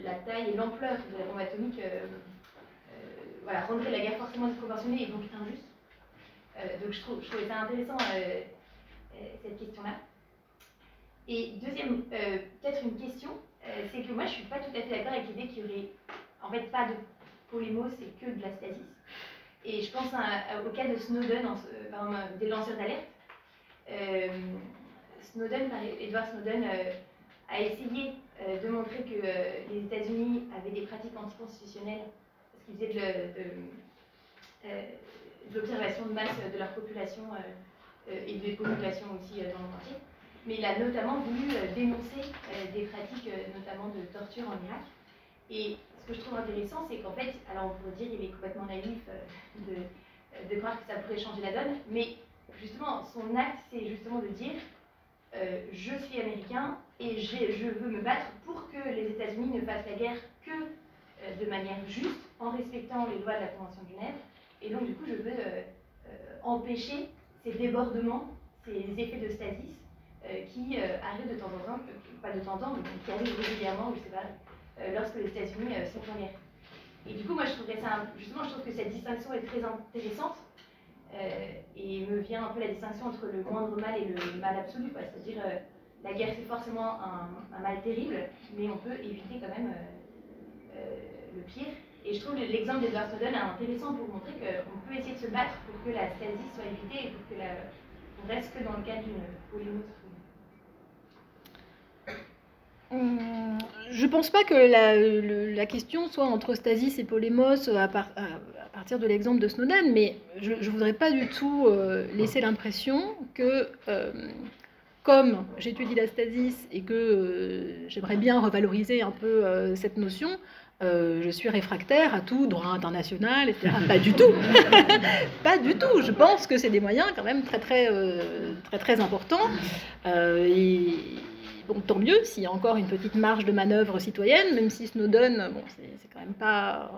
la taille et l'ampleur de la bombe atomique voilà, rendrait la guerre forcément disproportionnée et donc injuste. donc je, trouve, trouvais ça intéressant, cette question-là. Et deuxième, peut-être une question, c'est que moi je ne suis pas tout à fait d'accord avec l'idée qu'il n'y aurait en fait pas de polémos et que de la stasis. Et je pense au cas de Snowden, euh, des lanceurs d'alerte. Euh, Snowden, Edward Snowden euh, a essayé de montrer que les États-Unis avaient des pratiques anticonstitutionnelles qu'ils faisaient de, l'observation de masse de leur population et des populations aussi dans le entier. Mais il a notamment voulu dénoncer des pratiques, notamment de torture en Irak. Et ce que je trouve intéressant, c'est qu'en fait, alors on pourrait dire qu'il est complètement naïf euh, de, croire que ça pourrait changer la donne, mais justement, son acte, c'est justement de dire euh, je suis américain et je veux me battre pour que les États-Unis ne fassent la guerre que euh, de manière juste, en respectant les lois de la Convention de Genève. Et donc, du coup, je veux empêcher ces débordements, ces effets de stasis qui arrivent de temps en temps, pas de temps en temps, mais qui arrivent régulièrement, je sais pas, euh, lorsque les États-Unis euh, sont en guerre. Et du coup, moi, je trouverais justement, je trouve que cette distinction est très intéressante. Euh, et me vient un peu la distinction entre le moindre mal et le mal absolu. C'est-à-dire, la guerre, c'est forcément un, mal terrible, mais on peut éviter quand même le pire. Et je trouve l'exemple d'Edward Snowden intéressant pour montrer qu'on peut essayer de se battre pour que la stasis soit évitée et pour que on reste que dans le cadre d'une polymose. Hum, je pense pas que la, question soit entre Stasis et Polémos à, partir de l'exemple de Snowden, mais je ne voudrais pas du tout euh, laisser l'impression que, euh, comme j'étudie la Stasis et que euh, j'aimerais bien revaloriser un peu cette notion, je suis réfractaire à tout droit international, etc. pas du tout. *laughs* pas du tout. Je pense que c'est des moyens quand même très très très très, importants. et bon, tant mieux s'il y a encore une petite marge de manœuvre citoyenne, même si Snowden, bon, c'est quand même pas.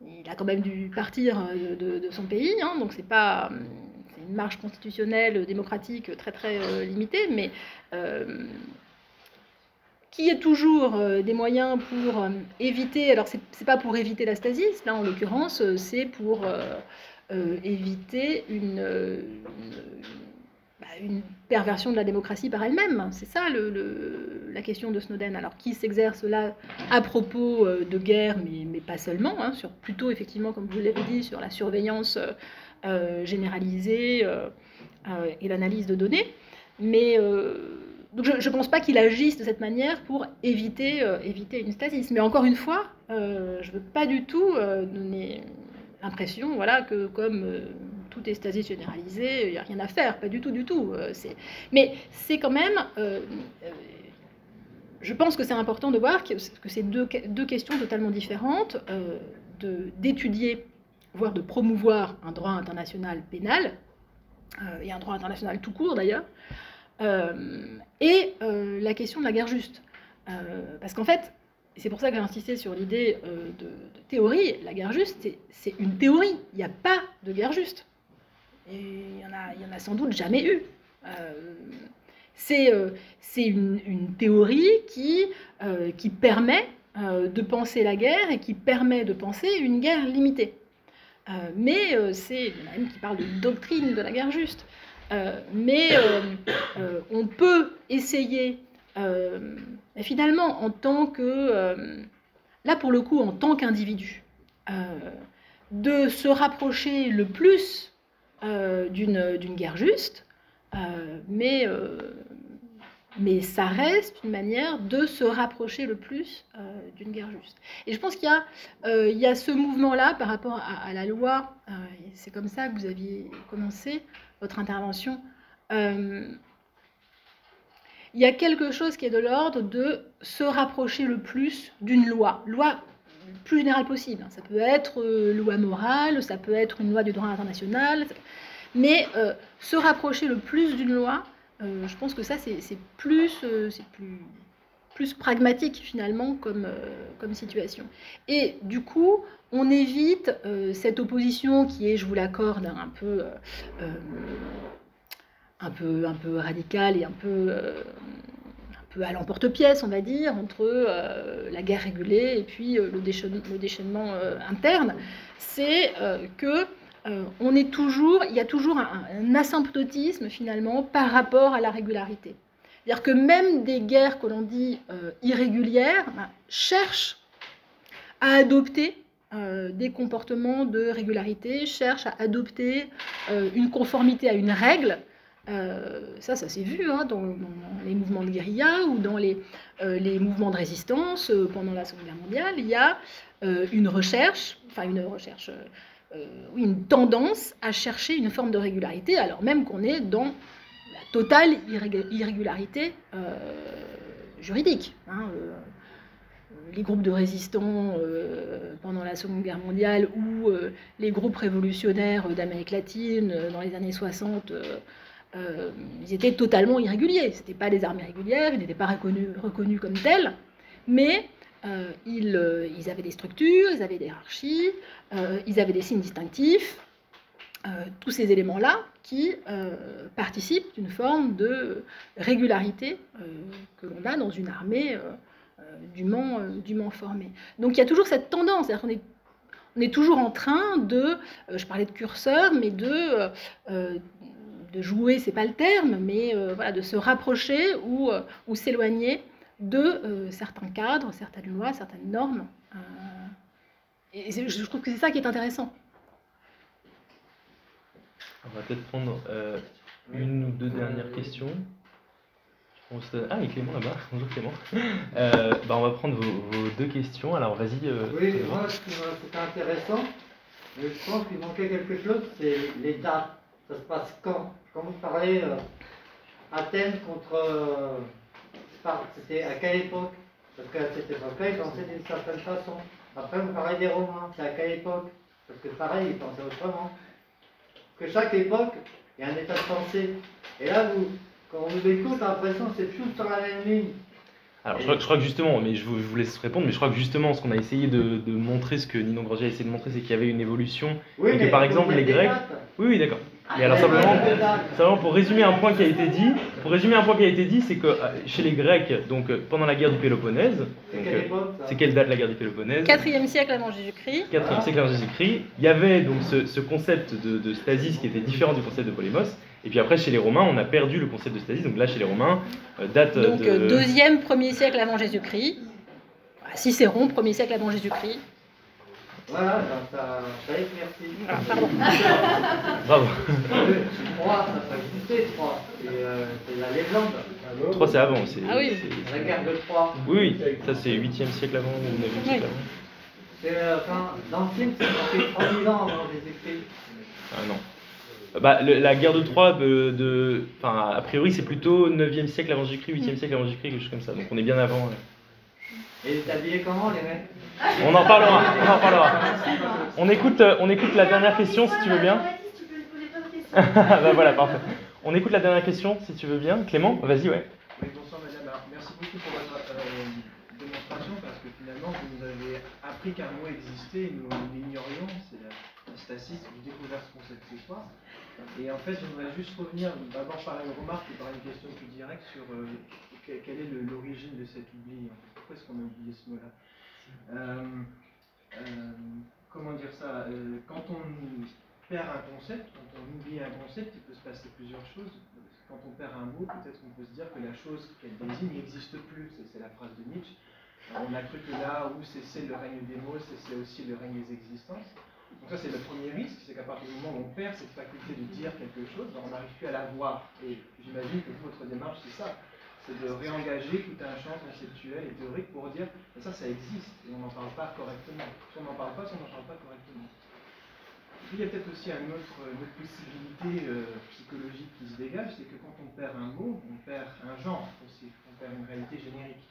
Il a quand même dû partir euh, de, son pays, hein, donc c'est pas. Une marge constitutionnelle, démocratique très très euh, limitée, mais euh, qui est toujours des moyens pour éviter. Alors, c'est pas pour éviter la stasis, là en l'occurrence, c'est pour éviter une une perversion de la démocratie par elle-même. C'est ça le, la question de Snowden. Alors qui s'exerce là à propos euh, de guerre, mais, mais pas seulement, hein, sur plutôt effectivement, comme vous l'avez dit, sur la surveillance euh, généralisée euh, et l'analyse de données. Mais donc je ne pense pas qu'il agisse de cette manière pour éviter, éviter une stasis. Mais encore une fois, je ne veux pas du tout donner l'impression voilà, que comme tout est stasis généralisé, il n'y a rien à faire, pas du tout, du tout. Euh, mais c'est quand même, euh, euh, je pense que c'est important de voir que, c'est deux, deux, questions totalement différentes, d'étudier, voire de promouvoir un droit international pénal, et un droit international tout court d'ailleurs, et la question de la guerre juste. parce qu'en fait, c'est pour ça que j'ai insisté sur l'idée de, théorie. La guerre juste, c'est une théorie. Il n'y a pas de guerre juste. Il n'y en, a sans doute jamais eu. c'est une, théorie qui, permet de penser la guerre et qui permet de penser une guerre limitée. Euh, mais euh, c'est, même qui parle de doctrine de la guerre juste. Euh, mais on peut essayer, finalement, en tant que, là pour le coup, en tant qu'individu, de se rapprocher le plus d'une guerre juste, mais mais ça reste une manière de se rapprocher le plus euh, d'une guerre juste. Et je pense qu'il y, euh, y, a ce mouvement-là par rapport à, la loi, euh, c'est comme ça que vous aviez commencé votre intervention. il y a quelque chose qui est de l'ordre de se rapprocher le plus d'une loi, loi plus générale possible. Ça peut être loi morale, ça peut être une loi du droit international, mais se rapprocher le plus d'une loi, euh, je pense que ça, c'est plus, euh, plus, plus pragmatique finalement comme, euh, comme situation. Et du coup, on évite cette opposition qui est, je vous l'accorde, un peu, un, peu, un peu radicale et un peu, un peu à l'emporte-pièce, on va dire, entre la guerre régulée et puis le déchaînement, interne. C'est que euh, on est toujours, il y a toujours un, asymptotisme finalement par rapport à la régularité. C'est-à-dire que même des guerres que l'on dit euh, irrégulières ben, cherchent à adopter euh, des comportements de régularité, cherchent à adopter une conformité à une règle. ça, ça s'est vu hein, dans, les mouvements de guérilla ou dans les, les mouvements de résistance pendant la Seconde Guerre mondiale. Il y a une recherche, enfin une recherche euh, une tendance à chercher une forme de régularité, alors même qu'on est dans totale irrégularité euh, juridique. Hein, euh, les groupes de résistants pendant la Seconde Guerre mondiale ou les groupes révolutionnaires d'Amérique latine dans les années 60, ils étaient totalement irréguliers. Ce n'étaient pas des armées régulières, ils n'étaient pas reconnus, comme tels, mais euh, euh, ils, avaient des structures, ils avaient des hiérarchies, euh, ils avaient des signes distinctifs, tous ces éléments-là qui participent d'une forme de régularité que l'on a dans une armée dûment, dûment formée. Donc il y a toujours cette tendance, c'est-à-dire qu'on est on est toujours en train de, je parlais de curseur, mais de, de jouer, c'est pas le terme, mais voilà, de se rapprocher ou, ou s'éloigner de euh, certains cadres, certaines lois, certaines normes. Euh, et je trouve que c'est ça qui est intéressant. On va peut-être prendre euh, une ou deux dernières questions. Ah, et Clément là-bas. *laughs* Bonjour Clément. bah, on va prendre vos, deux questions. Alors vas-y. oui, moi, c'était intéressant. Je pense qu'il manquait quelque chose, c'est les dates. Ça se passe quand? Quand vous parlez Athènes contre c'était à quelle époque? Parce qu'à cette époque-là, ils pensaient d'une certaine façon. Après, vous parlez des Romains, c'est à quelle époque? Parce que pareil, ils pensaient autrement. Que chaque époque, il y a un état de pensée. Et là, vous, quand on vous écoute, l'impression que c'est tout sur la même ligne. Alors, je crois, que justement, mais je vous, laisse répondre, mais je crois que justement, ce qu'on a essayé de, montrer, ce que Ninon Granger a essayé de montrer, c'est qu'il y avait une évolution. Oui, et que par exemple, les Grecs. Oui, oui, d'accord. Et alors simplement, pour résumer un point qui a été dit, pour résumer un point qui a été dit, c'est que euh, chez les Grecs, donc euh, pendant la guerre du Péloponnèse, euh, c'est quelle date la guerre du Péloponnèse? 4e siècle avant Jésus-Christ. 4e siècle avant Jésus-Christ. Il y avait donc ce, concept de, stasis qui était différent du concept de polémos. Et puis après, chez les Romains, on a perdu le concept de stasis. Donc là, chez les Romains, date donc, de... deuxième, premier siècle avant Jésus-Christ. Cicéron, premier siècle avant Jésus-Christ. Voilà, ça, ça éclaircit. Ah, pardon. *laughs* Bravo. 3, ça peut exister, 3. Euh, c'est la légende. 3, c'est avant. C'est, ah oui. La guerre de 3. Oui, oui, ça c'est 8e siècle avant ou 9e siècle avant. C'est, euh, enfin, dans le film, c'est 3000 ans avant les écrits. Ah non. Bah, le, la guerre de Troie, de, de, enfin, a priori, c'est plutôt 9e siècle avant Jésus-Christ, 8e siècle avant Jésus-Christ, quelque chose comme ça. Donc on est bien avant. Ouais. Et habillé comment, les mecs On en parlera, on en parlera. On écoute, euh, on écoute la dernière question, si tu veux bien. *laughs* bah voilà, parfait. On écoute la dernière question, si tu veux bien. Clément, vas-y, ouais. Oui, bonsoir madame. merci beaucoup pour votre, euh, finalement, vous nous avez appris qu'un mot existait et nous l'ignorions. C'est la, stasis, vous découvert ce concept ce soir. Et en fait, j'aimerais juste revenir d'abord par une remarque et par une question plus directe sur euh, que- quelle est l'origine de cet oubli. en fait. Pourquoi est-ce qu'on a oublié ce mot-là Euh, euh, Comment dire ça Euh, Quand on perd un concept, quand on oublie un concept, il peut se passer plusieurs choses. Quand on perd un mot, peut-être qu'on peut se dire que la chose qu'elle désigne n'existe plus. C'est la phrase de Nietzsche. On a cru que là où cessait le règne des mots, cessait aussi le règne des existences. Donc ça, c'est le premier risque, c'est qu'à partir du moment où on perd cette faculté de dire quelque chose, ben, on n'arrive plus à la voir. Et j'imagine que votre démarche, c'est ça. C'est de réengager tout un champ conceptuel et théorique pour dire, ben, ça, ça existe, et on n'en parle pas correctement. Si on n'en parle pas, si on n'en parle pas correctement. Et puis, il y a peut-être aussi une autre possibilité euh, psychologique qui se dégage, c'est que quand on perd un mot, on perd un genre aussi, on perd une réalité générique.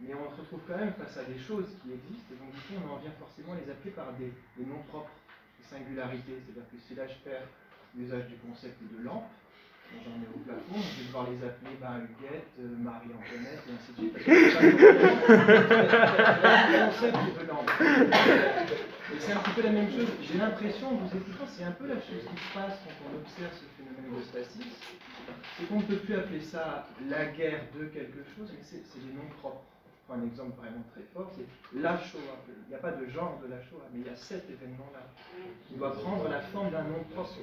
Mais on se retrouve quand même face à des choses qui existent, et donc du coup on en vient forcément les appeler par des, des noms propres, des singularités. C'est-à-dire que si là je perds l'usage du concept de lampe, j'en ai au plafond, je vais devoir les appeler bah, Huguette, euh, Marie-Antoinette, et ainsi de suite. c'est un petit peu la même chose. J'ai l'impression, en vous écoutant, c'est un peu la chose qui se passe quand on observe ce phénomène de stasis. C'est qu'on ne peut plus appeler ça la guerre de quelque chose, mais c'est des noms propres. Prends un exemple vraiment très fort, c'est la Shoah. Il n'y a pas de genre de la Shoah, mais il y a cet événement-là qui doit prendre la forme d'un nom propre.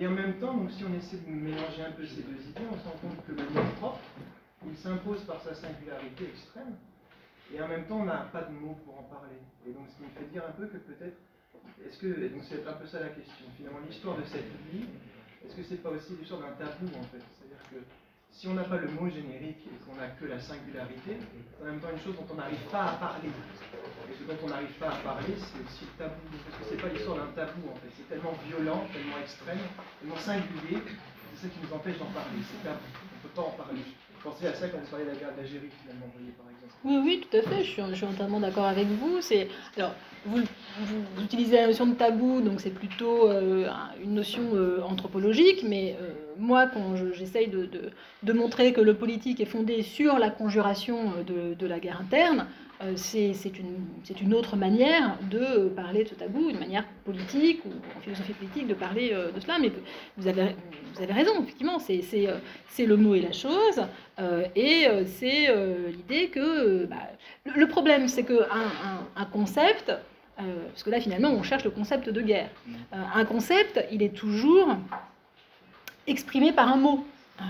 Et en même temps, donc, si on essaie de mélanger un peu ces deux idées, on se rend compte que le nom propre, il s'impose par sa singularité extrême, et en même temps, on n'a pas de mots pour en parler. Et donc, ce qui me fait dire un peu que peut-être, est-ce que, et donc c'est un peu ça la question, finalement, l'histoire de cette vie, est-ce que c'est pas aussi l'histoire d'un tabou, en fait? C'est-à-dire que si on n'a pas le mot générique et qu'on n'a que la singularité, c'est en même temps une chose dont on n'arrive pas à parler. Et ce dont on n'arrive pas à parler, c'est aussi le tabou. Parce que c'est pas l'histoire d'un tabou, en fait. C'est tellement violent, tellement extrême, tellement singulier, c'est ça qui nous empêche d'en parler. C'est tabou. On ne peut pas en parler. Pensez à ça quand vous parlez de la guerre d'Algérie, finalement, vous voyez, par exemple. Oui, oui, tout à fait, je suis, entièrement d'accord avec vous. C'est, alors, vous, utilisez la notion de tabou, donc c'est plutôt euh, un- une notion euh, anthropologique, mais euh, moi, quand je- j'essaye de, de- de montrer que le politique est fondé sur la conjuration euh, de, de la guerre interne, euh, c'est une, autre manière de parler de ce tabou, une manière politique ou en philosophie politique de parler euh, de cela. Mais vous avez, vous avez raison, effectivement, c'est euh, le mot et la chose. Euh, et euh, c'est euh, l'idée que euh, bah, le, le problème, c'est qu'un un, un concept, euh, parce que là finalement on cherche le concept de guerre, Euh, un concept, il est toujours exprimé par un mot. Euh,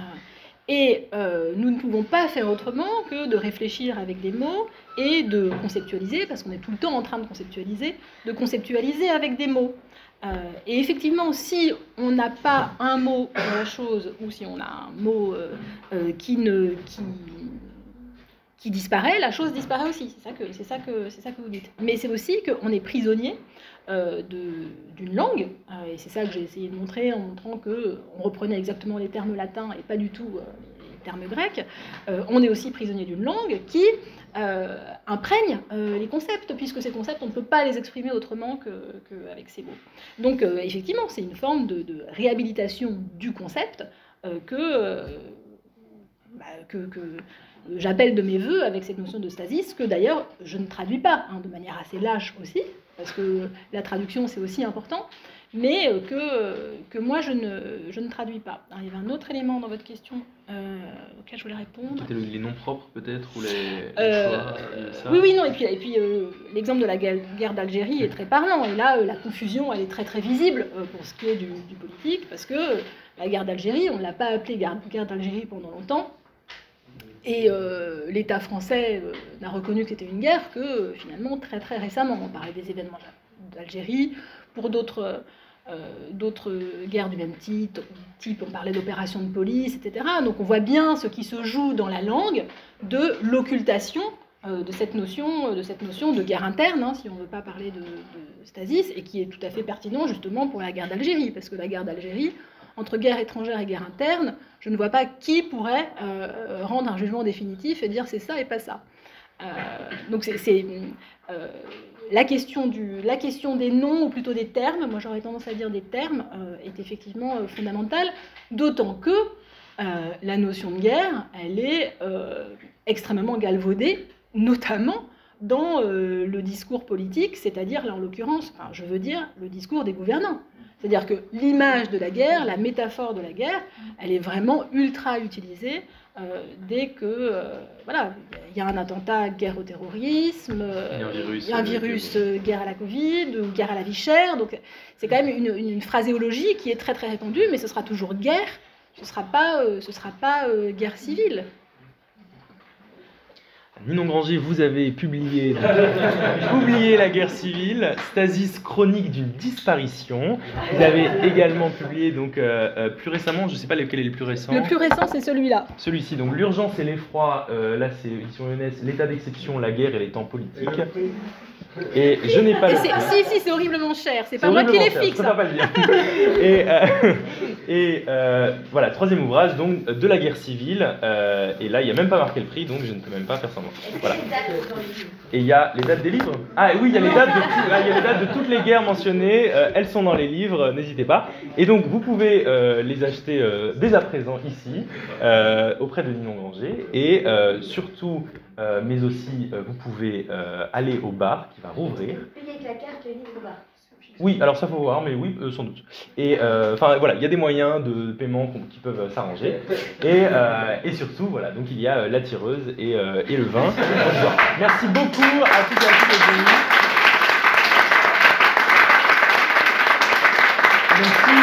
et euh, nous ne pouvons pas faire autrement que de réfléchir avec des mots et de conceptualiser, parce qu'on est tout le temps en train de conceptualiser, de conceptualiser avec des mots. Euh, et effectivement, si on n'a pas un mot pour la chose, ou si on a un mot euh, qui, ne, qui, qui disparaît, la chose disparaît aussi. C'est ça que, c'est ça que, c'est ça que vous dites. Mais c'est aussi qu'on est prisonnier euh, d'une langue, euh, et c'est ça que j'ai essayé de montrer en montrant que on reprenait exactement les termes latins et pas du tout euh, les termes grecs. On est aussi prisonnier d'une langue qui imprègne les concepts, puisque ces concepts, on ne peut pas les exprimer autrement qu'avec ces mots. Donc, effectivement, c'est une forme de, réhabilitation du concept euh, que, bah, que, que j'appelle de mes voeux avec cette notion de stasis, que d'ailleurs je ne traduis pas, hein, de manière assez lâche aussi, parce que la traduction c'est aussi important, mais euh, que, que moi je ne, je ne traduis pas. Alors, il y avait un autre élément dans votre question euh, auquel je voulais répondre. Les noms propres peut-être ou les, Euh, choix, ça? oui, oui, non, et puis, et puis euh, l'exemple de la guerre, d'Algérie est très parlant, et là, euh, la confusion, elle est très très visible euh, pour ce qui est du, du politique, parce que euh, la guerre d'Algérie, on ne l'a pas appelée guerre, guerre d'Algérie pendant longtemps, et euh, l'État français euh, n'a reconnu que c'était une guerre que finalement très très récemment. On parlait des événements d'Algérie, pour d'autres euh, d'autres guerres du même type, on parlait d'opérations de police, etc. Donc on voit bien ce qui se joue dans la langue de l'occultation de cette notion de cette notion de guerre interne, hein, si on ne veut pas parler de, de stasis, et qui est tout à fait pertinent justement pour la guerre d'Algérie, parce que la guerre d'Algérie, entre guerre étrangère et guerre interne, je ne vois pas qui pourrait euh, rendre un jugement définitif et dire c'est ça et pas ça. Euh, donc euh, la, question la question des noms, ou plutôt des termes, moi j'aurais tendance à dire des termes, euh, est effectivement euh, fondamentale, d'autant que euh, la notion de guerre, elle est euh, extrêmement galvaudée, notamment dans euh, le discours politique, c'est-à-dire, là en l'occurrence, enfin, je veux dire, le discours des gouvernants. C'est-à-dire que l'image de la guerre, la métaphore de la guerre, elle est vraiment ultra utilisée euh, dès que euh, voilà, il y a un attentat, guerre au terrorisme, Il y a un virus, un guerre à la Covid ou guerre à la vie chère. Donc c'est quand même une, une- une phraséologie qui est très très répandue, mais ce sera toujours guerre. Ce sera pas, ce sera pas guerre civile. Ninon Granger, vous avez publié, publié La guerre civile, Stasis chronique d'une disparition. Vous avez également publié donc euh, euh, plus récemment, je ne sais pas lequel est le plus récent. Le plus récent, c'est celui-là. Celui-ci, donc l'urgence et l'effroi, euh, là c'est édition Lyonnaise, l'état d'exception, la guerre et les temps politiques. Et je n'ai pas Et le si, si, c'est horriblement cher. C'est pas moi qui les fixe. Je préfère pas le dire. *laughs* et euh, et euh, voilà, troisième ouvrage, donc de la guerre civile. euh, et là, il n'y a même pas marqué le prix, donc je ne peux même pas faire semblant. Voilà. Et il y a les dates des livres? Ah oui, il y a les dates de, il y a les dates de toutes les guerres mentionnées. euh, elles sont dans les livres, n'hésitez pas. Et donc, vous pouvez euh, les acheter euh, dès à présent ici, euh, auprès de Ninon Granger. Et euh, surtout, euh, mais aussi, euh, vous pouvez euh, aller au bar qui va rouvrir. Payer avec la carte le livre au bar. Oui, alors ça faut voir, mais oui, sans doute. Et euh, enfin voilà, il y a des moyens de paiement qui peuvent s'arranger. Et, et surtout, voilà, donc il y a la tireuse et, et le vin. Merci beaucoup à toutes et à tous d'être venus. Donc, si,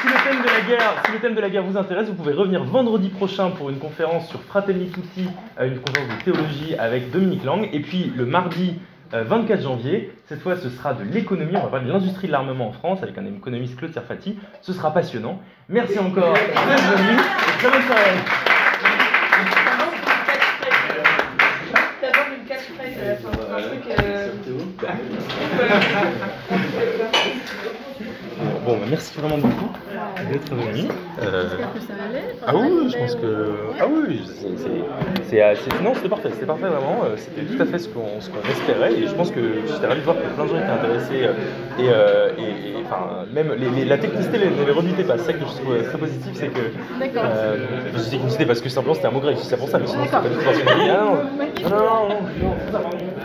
si le thème de la guerre, si le thème de la guerre vous intéresse, vous pouvez revenir vendredi prochain pour une conférence sur Fratelli Tutti, euh, une conférence de théologie avec Dominique Lang. Et puis le mardi euh, 24 janvier, cette fois ce sera de l'économie, on va parler de l'industrie de l'armement en France avec un économiste Claude Serfati. Ce sera passionnant. Merci encore d'être venus et très bonne soirée. D'abord une catchphrase à la fin, un truc. *laughs* *laughs* euh, Bon, bah, merci vraiment beaucoup d'être venu. Euh, J'espère que ça allait. Ah oui, je pense que. Ah oui, c'est- c'est- assez. Non, c'était parfait, c'était parfait vraiment. euh, C'était tout à fait ce qu'on ce qu'on espérait et je pense que j'étais ravi de voir que plein de gens étaient intéressés euh, et, euh, et- et, enfin, même les, les- la technicité les- ne les rebutait pas. C'est ça que je trouve très positif, c'est que. D'accord. Euh, je dis technicité parce que simplement c'était un mot grec, c'est pour ça, mais sinon c'est pas du tout ah, non, non, non, non.